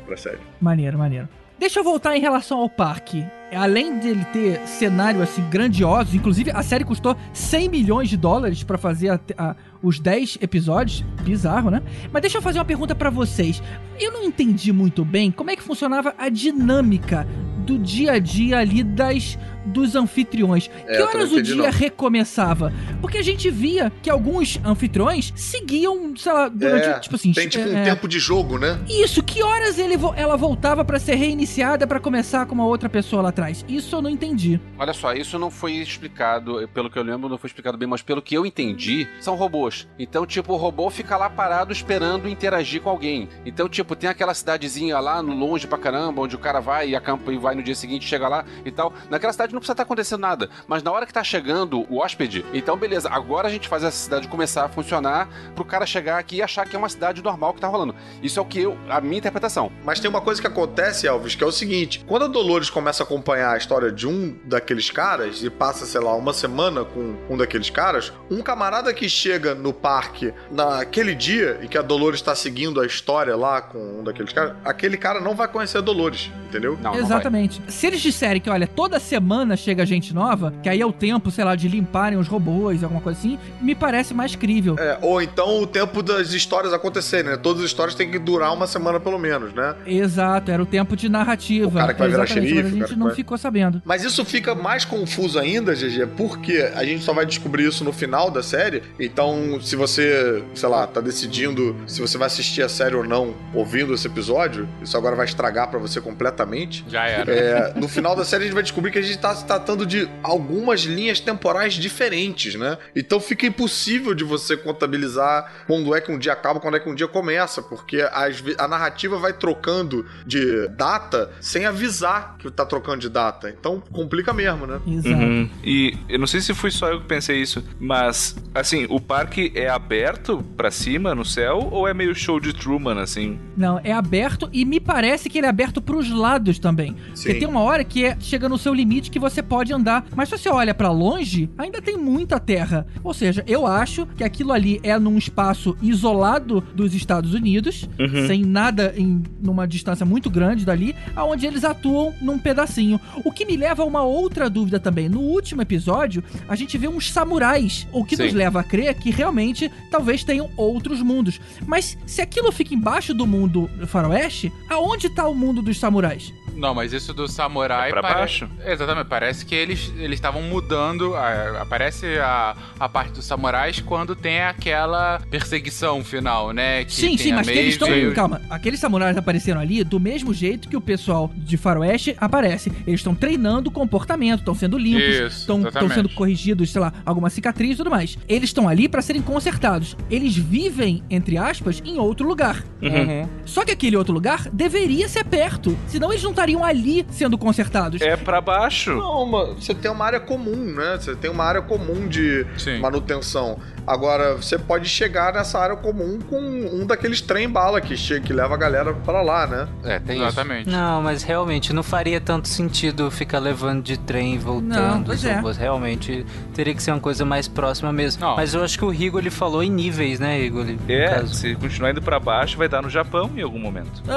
Speaker 4: pra série.
Speaker 3: Maneiro, maneiro. Deixa eu voltar em relação ao parque. Além dele ter cenário assim grandioso, inclusive a série custou 100 milhões de dólares pra fazer a- a- os 10 episódios, bizarro, né? Mas deixa eu fazer uma pergunta pra vocês. Eu não entendi muito bem como é que funcionava a dinâmica do dia a dia ali das dos anfitriões?
Speaker 4: É,
Speaker 3: que horas o dia
Speaker 4: não.
Speaker 3: recomeçava? Porque a gente via que alguns anfitriões seguiam, sei lá, durante,
Speaker 4: É,
Speaker 3: tipo assim...
Speaker 4: Tem tipo um
Speaker 3: é,
Speaker 4: tempo de jogo, né?
Speaker 3: Isso, que horas ele, ela voltava pra ser reiniciada pra começar com uma outra pessoa lá atrás? Isso eu não entendi.
Speaker 8: Olha só, isso não foi explicado, pelo que eu lembro, não foi explicado bem, mas pelo que eu entendi, são robôs. Então, tipo, o robô fica lá parado esperando interagir com alguém. Então, tipo, tem aquela cidadezinha lá no longe pra caramba, onde o cara vai e acampa e vai no dia seguinte, chega lá e tal. Naquela cidade não precisa estar acontecendo nada. Mas na hora que tá chegando o hóspede, então beleza, agora a gente faz essa cidade começar a funcionar pro cara chegar aqui e achar que é uma cidade normal que tá rolando. Isso é o que eu, a minha interpretação.
Speaker 4: Mas tem uma coisa que acontece, Elvis, que é o seguinte: quando a Dolores começa a acompanhar a história de um daqueles caras e passa, sei lá, uma semana com um daqueles caras, um camarada que chega no parque naquele dia e que a Dolores está seguindo a história lá com um daqueles caras, aquele cara não vai conhecer a Dolores, entendeu?
Speaker 8: Não, não.
Speaker 3: Exatamente. Se eles disserem que, olha, toda semana chega gente nova, que aí é o tempo, sei lá, de limparem os robôs, alguma coisa assim, me parece mais crível.
Speaker 4: É, ou então o tempo das histórias acontecerem, né? Todas as histórias têm que durar uma semana pelo menos, né?
Speaker 3: Exato, era o tempo de narrativa.
Speaker 4: O cara que vai virar xerife,
Speaker 3: mas a gente não
Speaker 4: vai-
Speaker 3: ficou sabendo.
Speaker 4: Mas isso fica mais confuso ainda, GG, porque a gente só vai descobrir isso no final da série. Então, se você, sei lá, tá decidindo se você vai assistir a série ou não ouvindo esse episódio, isso agora vai estragar pra você completamente.
Speaker 6: Já era.
Speaker 4: É, no final da série a gente vai descobrir que a gente tá se tratando de algumas linhas temporais diferentes, né? Então fica impossível de você contabilizar quando é que um dia acaba, quando é que um dia começa, porque ve- a narrativa vai trocando de data sem avisar que tá trocando de data. Então complica mesmo, né?
Speaker 3: Exato.
Speaker 5: Uhum. E eu não sei se foi só eu que pensei isso, mas assim, o parque é aberto pra cima no céu ou é meio show de Truman assim?
Speaker 3: Não, é aberto e me parece que ele é aberto pros lados também. Porque
Speaker 4: Sim.
Speaker 3: tem uma hora que é, chega no seu limite que você pode andar, mas se você olha pra longe, ainda tem muita terra. Ou seja, eu acho que aquilo ali é num espaço isolado dos Estados Unidos,
Speaker 5: Uhum.
Speaker 3: sem nada em numa distância muito grande dali, aonde eles atuam num pedacinho. O que me leva a uma outra dúvida também. No último episódio, a gente vê uns samurais, o que
Speaker 8: Sim.
Speaker 3: nos leva a crer que realmente talvez tenham outros mundos. Mas se aquilo fica embaixo do mundo faroeste, aonde tá o mundo dos samurais?
Speaker 6: Não, mas isso do samurai
Speaker 5: É pra
Speaker 6: pare-
Speaker 5: baixo?
Speaker 6: Exatamente, parece que eles eles estavam mudando. a- aparece a, a parte dos samurais quando tem aquela perseguição final, né? Que
Speaker 3: sim,
Speaker 6: tem
Speaker 3: sim,
Speaker 6: a
Speaker 3: mas que eles estão. Calma, aqueles samurais apareceram ali do mesmo jeito que o pessoal de faroeste aparece. Eles estão treinando o comportamento, estão sendo limpos,
Speaker 6: Isso,
Speaker 3: estão sendo corrigidos, sei lá, alguma cicatriz e tudo mais. Eles estão ali pra serem consertados. Eles vivem, entre aspas, em outro lugar.
Speaker 6: Uhum.
Speaker 3: Só que aquele outro lugar deveria ser perto. Senão eles não estariam ali sendo consertados.
Speaker 5: É pra baixo.
Speaker 4: Não, uma- você tem uma área comum, né? Você tem uma área comum de
Speaker 6: Sim.
Speaker 4: manutenção. Agora, você pode chegar nessa área comum com um daqueles trem-bala que, chega, que leva a galera pra lá, né?
Speaker 8: É, tem isso.
Speaker 6: Exatamente.
Speaker 7: Não, mas realmente não faria tanto sentido ficar levando de trem e voltando.
Speaker 3: Não, é.
Speaker 7: Realmente teria que ser uma coisa mais próxima mesmo.
Speaker 6: Não.
Speaker 7: Mas eu acho que o Rigo ele falou em níveis, né, Rigo? No
Speaker 5: É,
Speaker 7: caso.
Speaker 5: se continuar indo pra baixo, vai dar no Japão em algum momento.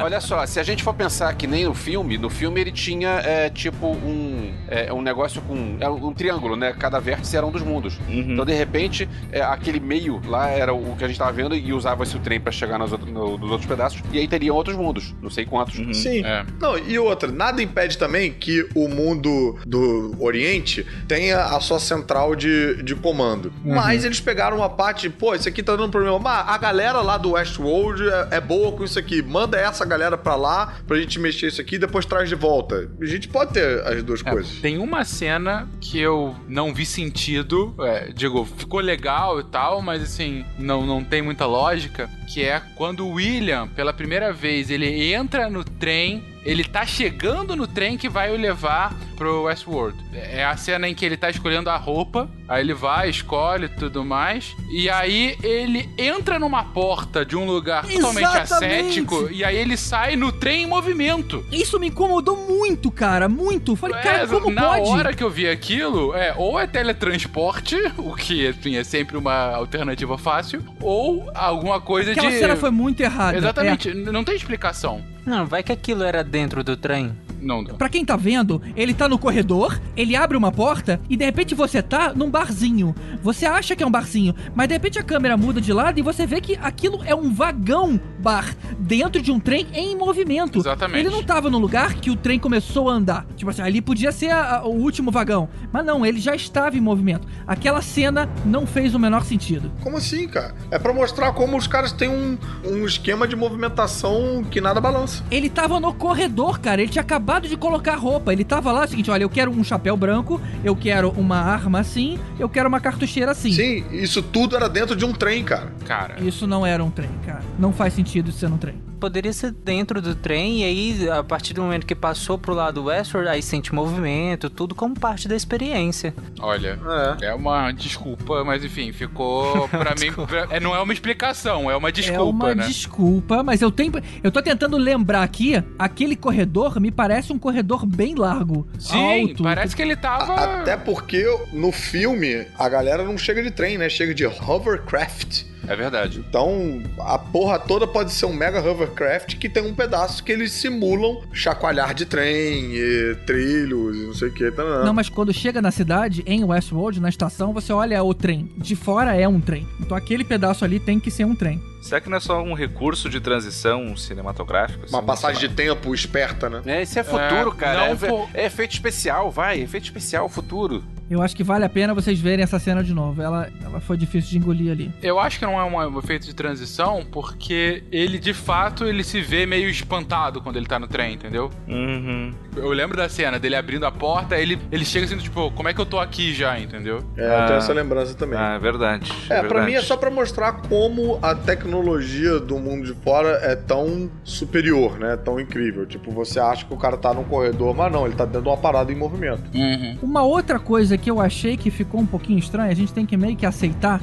Speaker 8: Olha só, se a gente for pensar que nem no filme, no filme ele tinha é, tipo um, é, um negócio com. É um triângulo, né? Cada vértice era um dos mundos.
Speaker 5: Uhum.
Speaker 8: Então, de repente, é, aquele meio lá era o que a gente tava vendo e usava-se o trem pra chegar nos, outros- no- nos outros pedaços. E aí teriam outros mundos, não sei quantos.
Speaker 5: Uhum.
Speaker 4: Sim.
Speaker 6: É.
Speaker 4: Não, e outra, nada impede também que o mundo do Oriente tenha a sua central de, de comando. Mas eles pegaram uma parte, pô, isso aqui tá dando problema. Mas a galera lá do Westworld é, é boa com isso aqui. Manda essa galera pra lá pra gente mexer isso aqui e depois traz de volta. A gente pode ter as duas
Speaker 6: É,
Speaker 4: coisas.
Speaker 6: Tem uma cena que eu não vi sentido, é, digo, ficou legal e tal, mas assim, não, não tem muita lógica, que é quando o William, pela primeira vez, ele entra no trem, ele tá chegando no trem que vai o levar pro Westworld. É a cena em que ele tá escolhendo a roupa, aí ele vai, escolhe e tudo mais, e aí ele entra numa porta de um lugar totalmente
Speaker 3: Exatamente.
Speaker 6: ascético, e aí ele sai no trem em movimento.
Speaker 3: Isso me incomodou muito, cara. Muito. Falei, cara,
Speaker 6: É,
Speaker 3: como
Speaker 6: na
Speaker 3: pode?
Speaker 6: hora que eu vi aquilo, é, ou é teletransporte, o que enfim, é sempre uma alternativa fácil, ou alguma coisa
Speaker 3: Aquela
Speaker 6: de.
Speaker 3: cena foi muito errada.
Speaker 6: Exatamente, n- não tem explicação.
Speaker 7: Não, vai que aquilo era dentro do trem.
Speaker 6: Não dá.
Speaker 3: Pra quem tá vendo, ele tá no corredor, ele abre uma porta e de repente você tá num barzinho. Você acha que é um barzinho, mas de repente a câmera muda de lado e você vê que aquilo é um vagão bar dentro de um trem em movimento.
Speaker 6: Exatamente.
Speaker 3: Ele não tava no lugar que o trem começou a andar. Tipo assim, ali podia ser a- a- o último vagão. Mas não, ele já estava em movimento. Aquela cena não fez o menor sentido.
Speaker 4: Como assim, cara? É pra mostrar como os caras têm um, um esquema de movimentação que nada balança.
Speaker 3: Ele tava no corredor, cara. Ele tinha acabado de colocar roupa. Ele tava lá, é o seguinte, olha, eu quero um chapéu branco, eu quero uma arma assim, eu quero uma cartucheira assim.
Speaker 4: Sim, isso tudo era dentro de um trem, cara.
Speaker 6: Cara,
Speaker 3: Isso não era um trem, cara. Não faz sentido isso ser um trem.
Speaker 7: Poderia ser dentro do trem e aí, a partir do momento que passou pro lado Westward, aí sente movimento, tudo como parte da experiência.
Speaker 6: olha.
Speaker 4: É.
Speaker 6: É uma desculpa, mas enfim, ficou pra mim. Pra- é, não é uma explicação, é uma desculpa,
Speaker 3: é uma
Speaker 6: né?
Speaker 3: desculpa, mas eu tenho. Eu tô tentando lembrar aqui, aquele corredor me parece um corredor bem largo.
Speaker 6: Sim,
Speaker 3: alto.
Speaker 6: parece que ele tava.
Speaker 4: A- Até porque no filme a galera não chega de trem, né? Chega de hovercraft.
Speaker 8: É verdade.
Speaker 4: Então, a porra toda pode ser um mega hovercraft que tem um pedaço que eles simulam chacoalhar de trem, e trilhos e não sei o que. Tá,
Speaker 3: Não, mas quando chega na cidade, em Westworld, na estação, você olha o trem. De fora é um trem. Então aquele pedaço ali tem que ser um trem.
Speaker 5: Será que não é só um recurso de transição cinematográfico?
Speaker 4: Uma
Speaker 5: assim?
Speaker 4: passagem
Speaker 5: Sei
Speaker 4: de tempo esperta, né?
Speaker 8: É, isso é futuro,
Speaker 6: É,
Speaker 8: cara.
Speaker 6: não
Speaker 8: É,
Speaker 6: por-
Speaker 8: é efeito especial, vai. Efeito especial, futuro.
Speaker 3: Eu acho que vale a pena vocês verem essa cena de novo. Ela, ela foi difícil de engolir ali.
Speaker 6: Eu acho que não é um efeito de transição, porque ele, de fato, ele se vê meio espantado quando ele tá no trem, entendeu?
Speaker 5: Uhum.
Speaker 6: Eu lembro da cena dele abrindo a porta, ele, ele chega assim, tipo, como é que eu tô aqui já, entendeu?
Speaker 4: É, eu tenho
Speaker 5: Ah.
Speaker 4: essa lembrança também.
Speaker 5: Ah, é verdade.
Speaker 4: É, pra
Speaker 5: verdade.
Speaker 4: mim é só pra mostrar como a tecnologia do mundo de fora é tão superior, né? Tão incrível. Tipo, você acha que o cara tá num corredor, mas não, ele tá dentro de uma parada em movimento.
Speaker 6: Uhum.
Speaker 3: Uma outra coisa que eu achei que ficou um pouquinho estranha, a gente tem que meio que aceitar,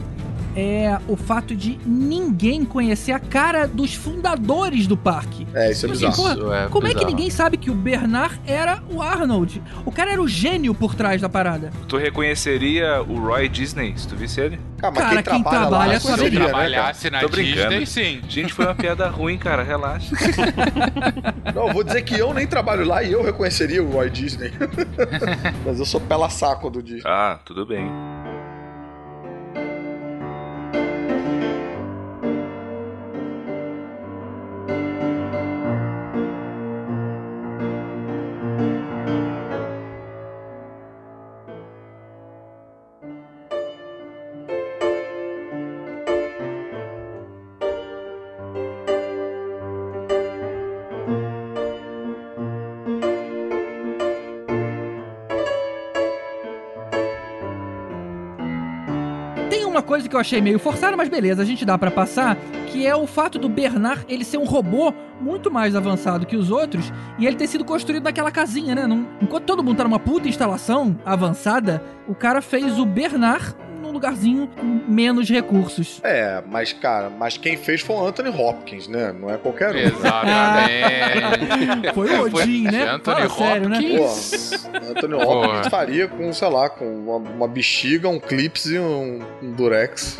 Speaker 3: é o fato de ninguém conhecer a cara dos fundadores do parque.
Speaker 4: É, isso é
Speaker 3: Tipo assim,
Speaker 4: bizarro.
Speaker 3: porra,
Speaker 6: Isso é
Speaker 3: como é que
Speaker 6: bizarro.
Speaker 3: ninguém sabe que o Bernard era o Arnold? O cara era o gênio por trás da parada.
Speaker 5: Tu reconheceria o Roy Disney se tu visse ele?
Speaker 4: Cara, mas
Speaker 3: Cara,
Speaker 4: quem
Speaker 3: quem
Speaker 4: trabalha,
Speaker 3: trabalha
Speaker 4: lá
Speaker 3: sabe
Speaker 6: Se eu
Speaker 4: seria, né,
Speaker 6: trabalhasse na
Speaker 5: Tô brincando.
Speaker 6: Disney, sim.
Speaker 5: Gente, foi uma piada ruim, cara. Relaxa.
Speaker 4: Não, eu vou dizer que eu nem trabalho lá e eu reconheceria o Roy Disney. mas eu sou pela saco do dia.
Speaker 5: Ah, tudo bem.
Speaker 3: Que eu achei meio forçada, mas beleza, a gente dá pra passar, que é o fato do Bernard ele ser um robô muito mais avançado que os outros e ele ter sido construído naquela casinha, né? Enquanto todo mundo tá numa puta instalação avançada, o cara fez o Bernard num lugarzinho com menos recursos.
Speaker 4: É, mas, cara, mas quem fez foi o Anthony Hopkins, né? Não é qualquer um.
Speaker 6: Exatamente.
Speaker 3: Foi o Odin, né?
Speaker 6: Anthony
Speaker 3: Fala sério, né?
Speaker 6: Hopkins.
Speaker 4: Pô, Anthony. Hopkins faria com, sei lá, com uma, uma bexiga, um clips e um, um durex.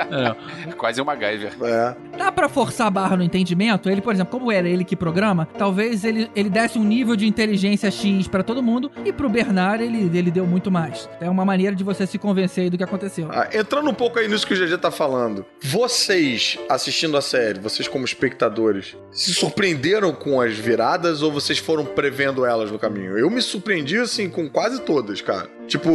Speaker 8: Quase um MacGyver.
Speaker 4: É.
Speaker 3: Dá pra forçar a barra no entendimento? Ele, por exemplo, como era ele que programa, talvez ele, ele desse um nível de inteligência X pra todo mundo e pro Bernard ele, ele deu muito mais. É uma maneira de você se convencer aí do que aconteceu.
Speaker 4: Ah, entrando um pouco aí nisso que o GG tá falando, vocês assistindo a série, vocês como espectadores, se surpreenderam com as viradas ou vocês foram prevendo elas no caminho? Eu me surpreendi, assim, com quase todas, cara. Tipo,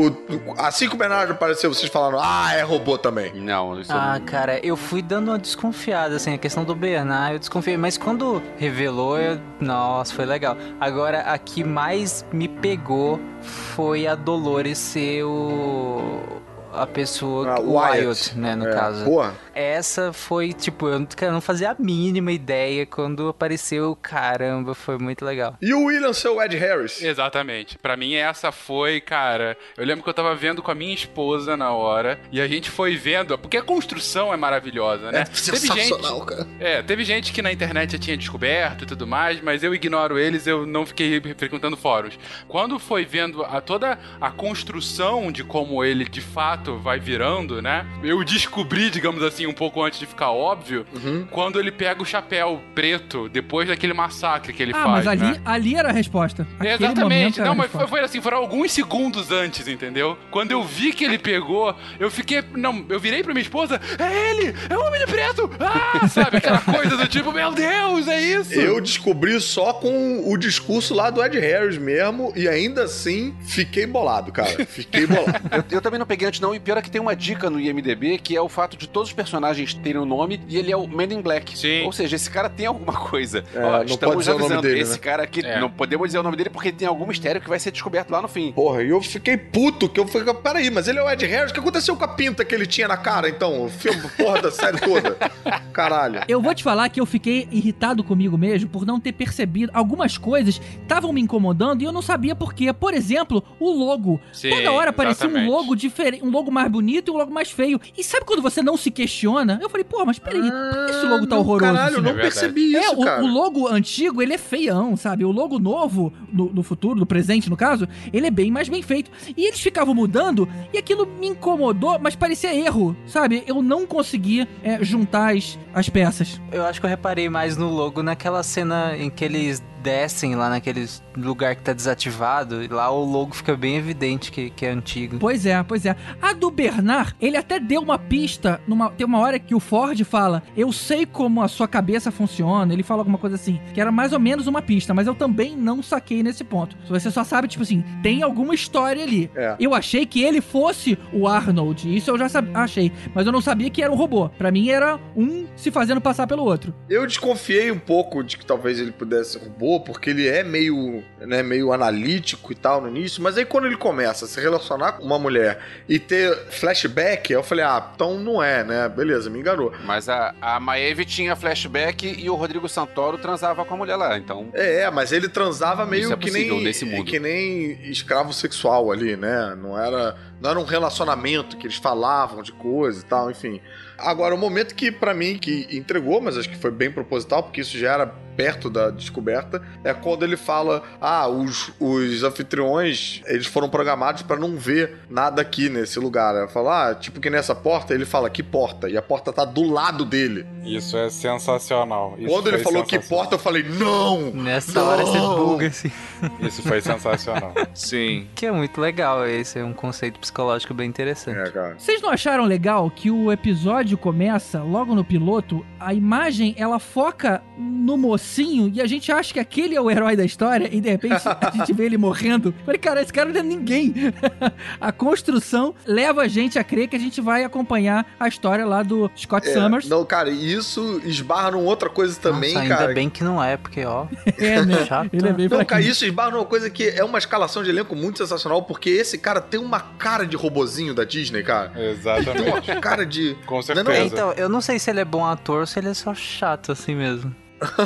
Speaker 4: assim que o Bernardo apareceu, vocês falaram, ah, é robô também.
Speaker 8: Não, isso
Speaker 7: Ah, cara, eu fui dando uma desconfiada, assim, a questão do Bernard, eu desconfiei, mas quando revelou, eu... nossa, foi legal. Agora, a que mais me pegou foi a Dolores ser o... a pessoa,
Speaker 4: Ah,
Speaker 7: o
Speaker 4: Wyatt.
Speaker 7: Wyatt, né, no
Speaker 4: É,
Speaker 7: caso.
Speaker 4: Porra,
Speaker 7: Essa foi, tipo, eu não, cara, eu não fazia a mínima ideia quando apareceu, caramba, foi muito legal.
Speaker 4: E o William ser o Ed Harris?
Speaker 6: Exatamente. Pra mim, essa foi, cara. Eu lembro que eu tava vendo com a minha esposa na hora. E a gente foi vendo. Porque a construção é maravilhosa, né? teve gente.
Speaker 4: cara.
Speaker 6: É, teve gente que na internet já tinha descoberto e tudo mais, mas eu ignoro eles, eu não fiquei frequentando fóruns. Quando foi vendo a, toda a construção de como ele de fato vai virando, né? Eu descobri, digamos assim, um pouco antes de ficar óbvio,
Speaker 4: Uhum.
Speaker 6: quando ele pega o chapéu preto depois daquele massacre que ele
Speaker 3: ah,
Speaker 6: faz.
Speaker 3: mas ali,
Speaker 6: né?
Speaker 3: ali era a resposta. Aquele
Speaker 6: Exatamente. Não, mas foi, foi assim, foram alguns segundos antes, entendeu? Quando eu vi que ele pegou, eu fiquei. Não, eu virei pra minha esposa, é ele! É o Homem de Preto! Ah! Sabe, aquela coisa do tipo, meu Deus, é isso!
Speaker 4: Eu descobri só com o discurso lá do Ed Harris mesmo, e ainda assim fiquei bolado, cara. Fiquei bolado.
Speaker 8: Eu, eu também não peguei antes, não. E pior é que tem uma dica no IMDB que é o fato de todos os personagens terem um nome e ele é o Man in Black.
Speaker 6: Sim.
Speaker 8: Ou seja, esse cara tem alguma coisa.
Speaker 4: É,
Speaker 8: Ó,
Speaker 4: não
Speaker 8: estamos
Speaker 4: o nome
Speaker 8: avisando.
Speaker 4: dele,
Speaker 8: esse
Speaker 4: né?
Speaker 8: cara aqui,
Speaker 6: É.
Speaker 8: não podemos dizer o nome dele porque tem algum mistério que vai ser descoberto lá no fim.
Speaker 4: Porra, e eu fiquei puto, que eu falei, peraí, mas ele é o Ed Harris, o que aconteceu com a pinta que ele tinha na cara, então? O filme, porra da série toda. Caralho.
Speaker 3: Eu vou te falar que eu fiquei irritado comigo mesmo por não ter percebido algumas coisas estavam me incomodando e eu não sabia por quê. Por exemplo, o logo.
Speaker 6: Sim,
Speaker 3: Toda hora aparecia um
Speaker 6: exatamente.
Speaker 3: logo diferente, um logo mais bonito e um logo mais feio. E sabe quando você não se questiona? Eu falei, pô, mas peraí, por que esse logo tá
Speaker 4: Ah, não,
Speaker 3: horroroso?
Speaker 4: Caralho, eu não
Speaker 6: É
Speaker 4: percebi
Speaker 3: É,
Speaker 4: isso,
Speaker 3: o,
Speaker 4: cara.
Speaker 3: o logo antigo, ele é feião, sabe? O logo novo, no, no futuro, no presente, no caso, ele é bem mais bem feito. E eles ficavam mudando e aquilo me incomodou, mas parecia erro, sabe? Eu não conseguia é, juntar as, as peças.
Speaker 7: Eu acho que eu reparei mais no logo naquela cena em que eles descem lá naquele lugar que tá desativado. E lá o logo fica bem evidente que, que é antigo.
Speaker 3: Pois é, pois é. A do Bernard, ele até deu uma pista. Numa, tem uma hora que o Ford fala: Eu sei como a sua cabeça funciona. Ele fala alguma coisa assim, que era mais ou menos uma pista, mas eu também não saquei nesse ponto. Você só sabe, tipo assim, tem alguma história ali.
Speaker 4: É.
Speaker 3: Eu achei que ele fosse o Arnold. Isso eu já achei. Mas eu não sabia que era um robô. Pra mim era um se fazendo passar pelo outro.
Speaker 4: Eu desconfiei um pouco de que talvez ele pudesse ser robô, porque ele é meio, né, meio analítico e tal no início, mas aí quando ele começa a se relacionar com uma mulher e ter flashback, eu falei, ah, então não é, né? Beleza, me enganou.
Speaker 8: Mas a, a Maeve tinha flashback e o Rodrigo Santoro transava com a mulher lá, então.
Speaker 4: É, mas ele transava meio
Speaker 8: é
Speaker 4: que nem
Speaker 8: nesse mundo.
Speaker 4: que nem escravo sexual ali, né? Não era, não era um relacionamento que eles falavam de coisa e tal, enfim. Agora, o momento que pra mim que entregou, mas acho que foi bem proposital, porque isso já era perto da descoberta, é quando ele fala: "Ah, os, os anfitriões, eles foram programados pra não ver nada aqui nesse lugar". Eu falo: "Ah, tipo que nessa porta", ele fala: "Que porta?". E a porta tá do lado dele.
Speaker 6: Isso é sensacional. Isso
Speaker 4: quando ele falou que porta, eu falei: "Não!".
Speaker 7: Nessa
Speaker 4: Não!
Speaker 7: hora você buga, assim.
Speaker 6: Isso foi sensacional.
Speaker 5: Sim.
Speaker 7: Que é muito legal, esse é um conceito psicológico bem interessante.
Speaker 4: É, cara.
Speaker 3: Vocês não acharam legal que o episódio começa logo no piloto? A imagem ela foca no mocinho e a gente acha que aquele é o herói da história e de repente a gente vê ele morrendo. Eu Falei, cara, esse cara não é ninguém. a construção leva a gente a crer que a gente vai acompanhar a história lá do Scott
Speaker 4: É,
Speaker 3: Summers.
Speaker 4: Não, cara, e isso esbarra numa outra coisa também,
Speaker 7: Nossa, ainda
Speaker 4: cara.
Speaker 7: bem que não é, porque, ó,
Speaker 3: É, né?
Speaker 7: chato.
Speaker 3: Ele é bem
Speaker 4: Não, cara, isso esbarra numa coisa que é uma escalação de elenco muito sensacional, porque esse cara tem uma cara de robozinho da Disney, cara. Tem
Speaker 6: Exatamente.
Speaker 4: uma cara de.
Speaker 6: Com
Speaker 4: Não,
Speaker 6: certeza.
Speaker 4: não,
Speaker 7: É, então, eu não sei se ele é bom ator ou se ele é só chato assim mesmo.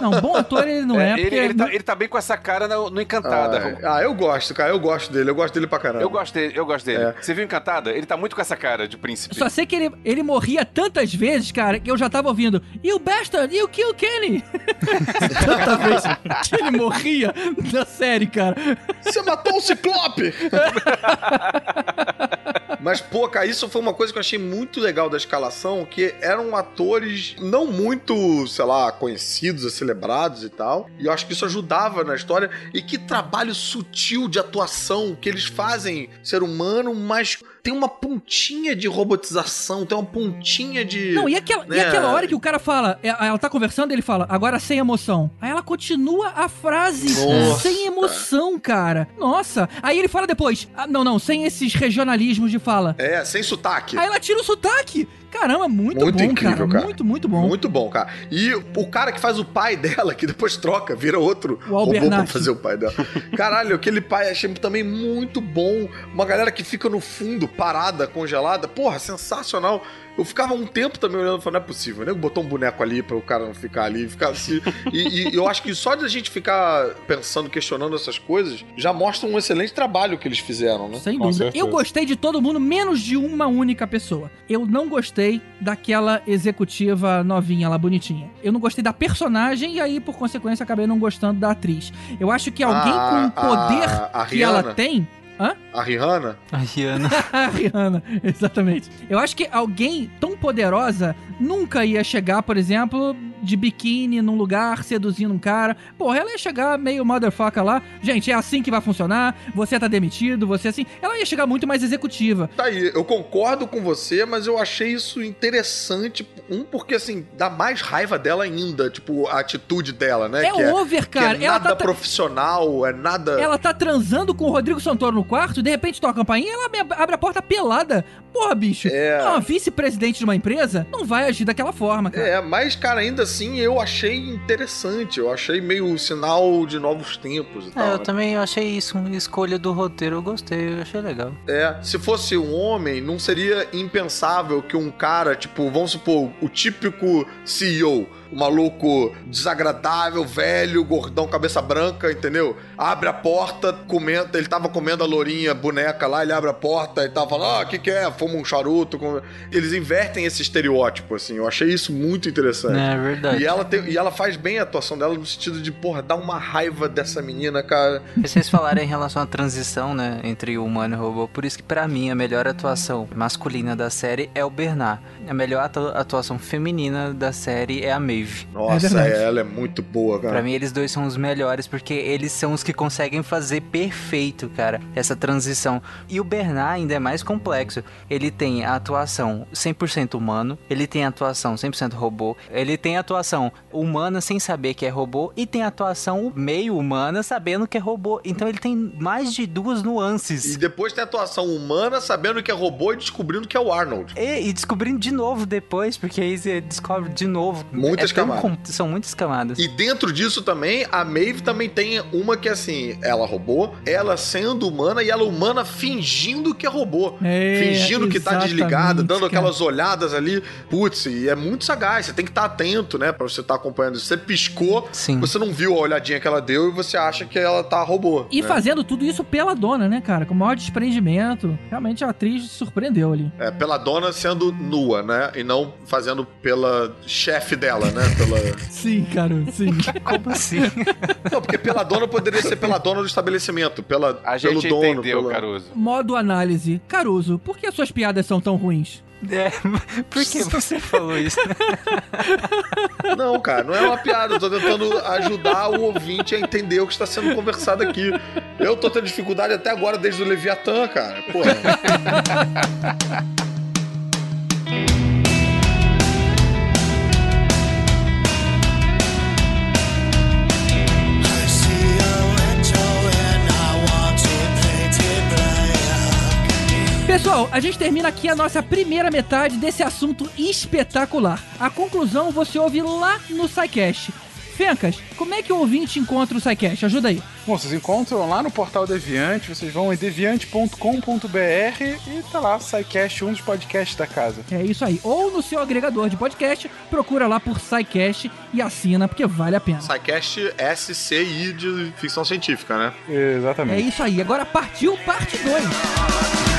Speaker 3: Não, bom ator ele não é,
Speaker 8: ele,
Speaker 3: porque...
Speaker 8: ele, tá, ele tá bem com essa cara no, no Encantada.
Speaker 4: Ah, ah, eu gosto, cara. Eu gosto dele. Eu gosto dele pra caramba.
Speaker 8: Eu gosto dele, eu gosto dele.
Speaker 4: É.
Speaker 8: Você viu Encantada? Ele tá muito com essa cara de príncipe.
Speaker 3: Só sei que ele, ele morria tantas vezes, cara, que eu já tava ouvindo You bastard, you kill Kenny! Tanta vez que ele morria na série, cara.
Speaker 4: Você matou um ciclope! Mas, pô, cara, isso foi uma coisa que eu achei muito legal da escalação, que eram atores não muito, sei lá, conhecidos, celebrados e tal. E eu acho que isso ajudava na história. E que trabalho sutil de atuação que eles fazem ser humano, mas tem uma pontinha de robotização, tem uma pontinha de...
Speaker 3: Não, e aquela, e
Speaker 4: né?
Speaker 3: aquela hora que o cara fala, é, ela tá conversando, ele fala, agora sem emoção. Aí ela continua a frase
Speaker 4: Nossa.
Speaker 3: sem emoção, cara. Nossa. Aí ele fala depois, ah, não, não, sem esses regionalismos de fala.
Speaker 4: É, sem sotaque.
Speaker 3: Aí ela tira o sotaque. Caramba, muito,
Speaker 4: Muito
Speaker 3: bom,
Speaker 4: incrível, cara.
Speaker 3: Muito, muito bom.
Speaker 4: Muito bom, cara. E o cara que faz o pai dela, que depois troca, vira outro
Speaker 3: O
Speaker 4: robô pra fazer o pai dela. Caralho, aquele pai achei também muito bom. Uma galera que fica no fundo, parada, congelada. Porra, sensacional. Eu ficava um tempo também olhando e falando, não é possível, né? Botou um boneco ali para o cara não ficar ali, ficar assim. e, e eu acho que só de a gente ficar pensando, questionando essas coisas, já mostra um excelente trabalho que eles fizeram, né?
Speaker 3: Sem dúvida. Eu gostei de todo mundo, menos de uma única pessoa. Eu não gostei daquela executiva novinha lá, bonitinha. Eu não gostei da personagem e aí, por consequência, acabei não gostando da atriz. Eu acho que alguém
Speaker 4: A-
Speaker 3: com o poder
Speaker 4: a- a
Speaker 3: que ela tem. Hã?
Speaker 4: A Rihanna?
Speaker 7: A Rihanna.
Speaker 3: a Rihanna, exatamente. Eu acho que alguém tão poderosa nunca ia chegar, por exemplo, de biquíni num lugar, seduzindo um cara. Porra, ela ia chegar meio motherfucker lá. Gente, é assim que vai funcionar. Você tá demitido, você assim. Ela ia chegar muito mais executiva.
Speaker 4: Tá aí, eu concordo com você, mas eu achei isso interessante. Um, porque assim, dá mais raiva dela ainda, tipo, a atitude dela, né?
Speaker 3: É
Speaker 4: que
Speaker 3: over,
Speaker 4: que é
Speaker 3: cara. Ela
Speaker 4: nada
Speaker 3: tá,
Speaker 4: profissional, é nada.
Speaker 3: ela tá transando com o Rodrigo Santoro no quarto, de repente toca a campainha e ela abre a porta pelada. Porra, bicho.
Speaker 4: É.
Speaker 3: Uma vice-presidente de uma empresa não vai agir daquela forma, cara.
Speaker 4: É, mas, cara, ainda assim eu achei interessante. Eu achei meio sinal de novos tempos e
Speaker 7: É,
Speaker 4: tal.
Speaker 7: eu
Speaker 4: né?
Speaker 7: também achei isso uma escolha do roteiro, eu gostei, eu achei legal.
Speaker 4: É, se fosse um homem, não seria impensável que um cara, tipo, vamos supor, o típico CEO, o maluco desagradável, velho, gordão, cabeça branca, entendeu? Abre a porta, comenta, ele tava comendo a lourinha, boneca lá, ele abre a porta e tava falando, ah, o que que é? Fuma um charuto. Eles invertem esse estereótipo, assim, eu achei isso muito interessante.
Speaker 7: É verdade.
Speaker 4: E ela, tem- e ela faz bem a atuação dela no sentido de, porra, dar uma raiva dessa menina, cara.
Speaker 7: E Vocês falaram em relação à transição, né, entre o humano e o robô, por isso que pra mim a melhor atuação masculina da série é o Bernard. A melhor atu- atuação feminina da série é a Maeve.
Speaker 4: Nossa,
Speaker 3: verdade.
Speaker 4: ela é muito boa, cara.
Speaker 7: Pra mim eles dois são os melhores porque eles são os que conseguem fazer perfeito, cara, essa transição. E o Bernard ainda é mais complexo. Ele tem a atuação 100% humano, ele tem a atuação 100% robô, ele tem a atuação humana sem saber que é robô e tem a atuação meio humana sabendo que é robô. Então ele tem mais de duas
Speaker 4: E
Speaker 7: nuances.
Speaker 4: depois tem a atuação humana sabendo que é robô e descobrindo que é o Arnold.
Speaker 7: E, e descobrindo de novo depois, porque aí você descobre de novo.
Speaker 4: Muitas
Speaker 7: Tão
Speaker 4: camadas.
Speaker 7: São muitas camadas.
Speaker 4: E dentro disso também, a Maeve também tem uma que assim, ela robô, ela sendo humana e ela humana fingindo que é robô.
Speaker 3: É,
Speaker 4: fingindo que tá desligada, dando
Speaker 3: cara.
Speaker 4: aquelas olhadas ali. Putz, e é muito sagaz, você tem que estar atento, né, pra você estar acompanhando. Você piscou,
Speaker 7: Sim.
Speaker 4: você não viu a olhadinha que ela deu e você acha que ela tá robô.
Speaker 3: E
Speaker 4: né?
Speaker 3: fazendo tudo isso pela dona, né, cara? Com o maior desprendimento. Realmente a atriz se surpreendeu ali.
Speaker 4: É, pela dona sendo nua, né? E não fazendo pela chefe dela, né? Pela...
Speaker 3: Sim, cara, sim.
Speaker 7: Como assim?
Speaker 4: Não, porque pela dona poderia ser pela dona do estabelecimento, pela,
Speaker 5: A
Speaker 4: pelo
Speaker 5: gente
Speaker 4: dono.
Speaker 5: entendeu,
Speaker 4: pela...
Speaker 5: Caruso.
Speaker 3: Modo análise. Caruso, por que as suas piadas são tão ruins?
Speaker 7: É, por que você falou isso?
Speaker 4: Não, cara, não é uma piada. Eu tô tentando ajudar o ouvinte a entender o que está sendo conversado aqui. Eu tô tendo dificuldade até agora desde o Leviatã, cara. Porra.
Speaker 3: Pessoal, a gente termina aqui a nossa primeira metade desse assunto espetacular. A conclusão você ouve lá no SciCast. Fencas, como é que o ouvinte encontra o SciCast? Ajuda aí.
Speaker 6: Bom, vocês encontram lá no portal Deviante, vocês vão em deviante.com.br e tá lá, SciCast, um dos podcasts da casa.
Speaker 3: É isso aí. Ou no seu agregador de podcast, procura lá por SciCast e assina, porque vale a pena.
Speaker 4: SciCast SCI de ficção científica, né?
Speaker 3: É
Speaker 6: Exatamente.
Speaker 3: isso aí. Agora partiu parte 2.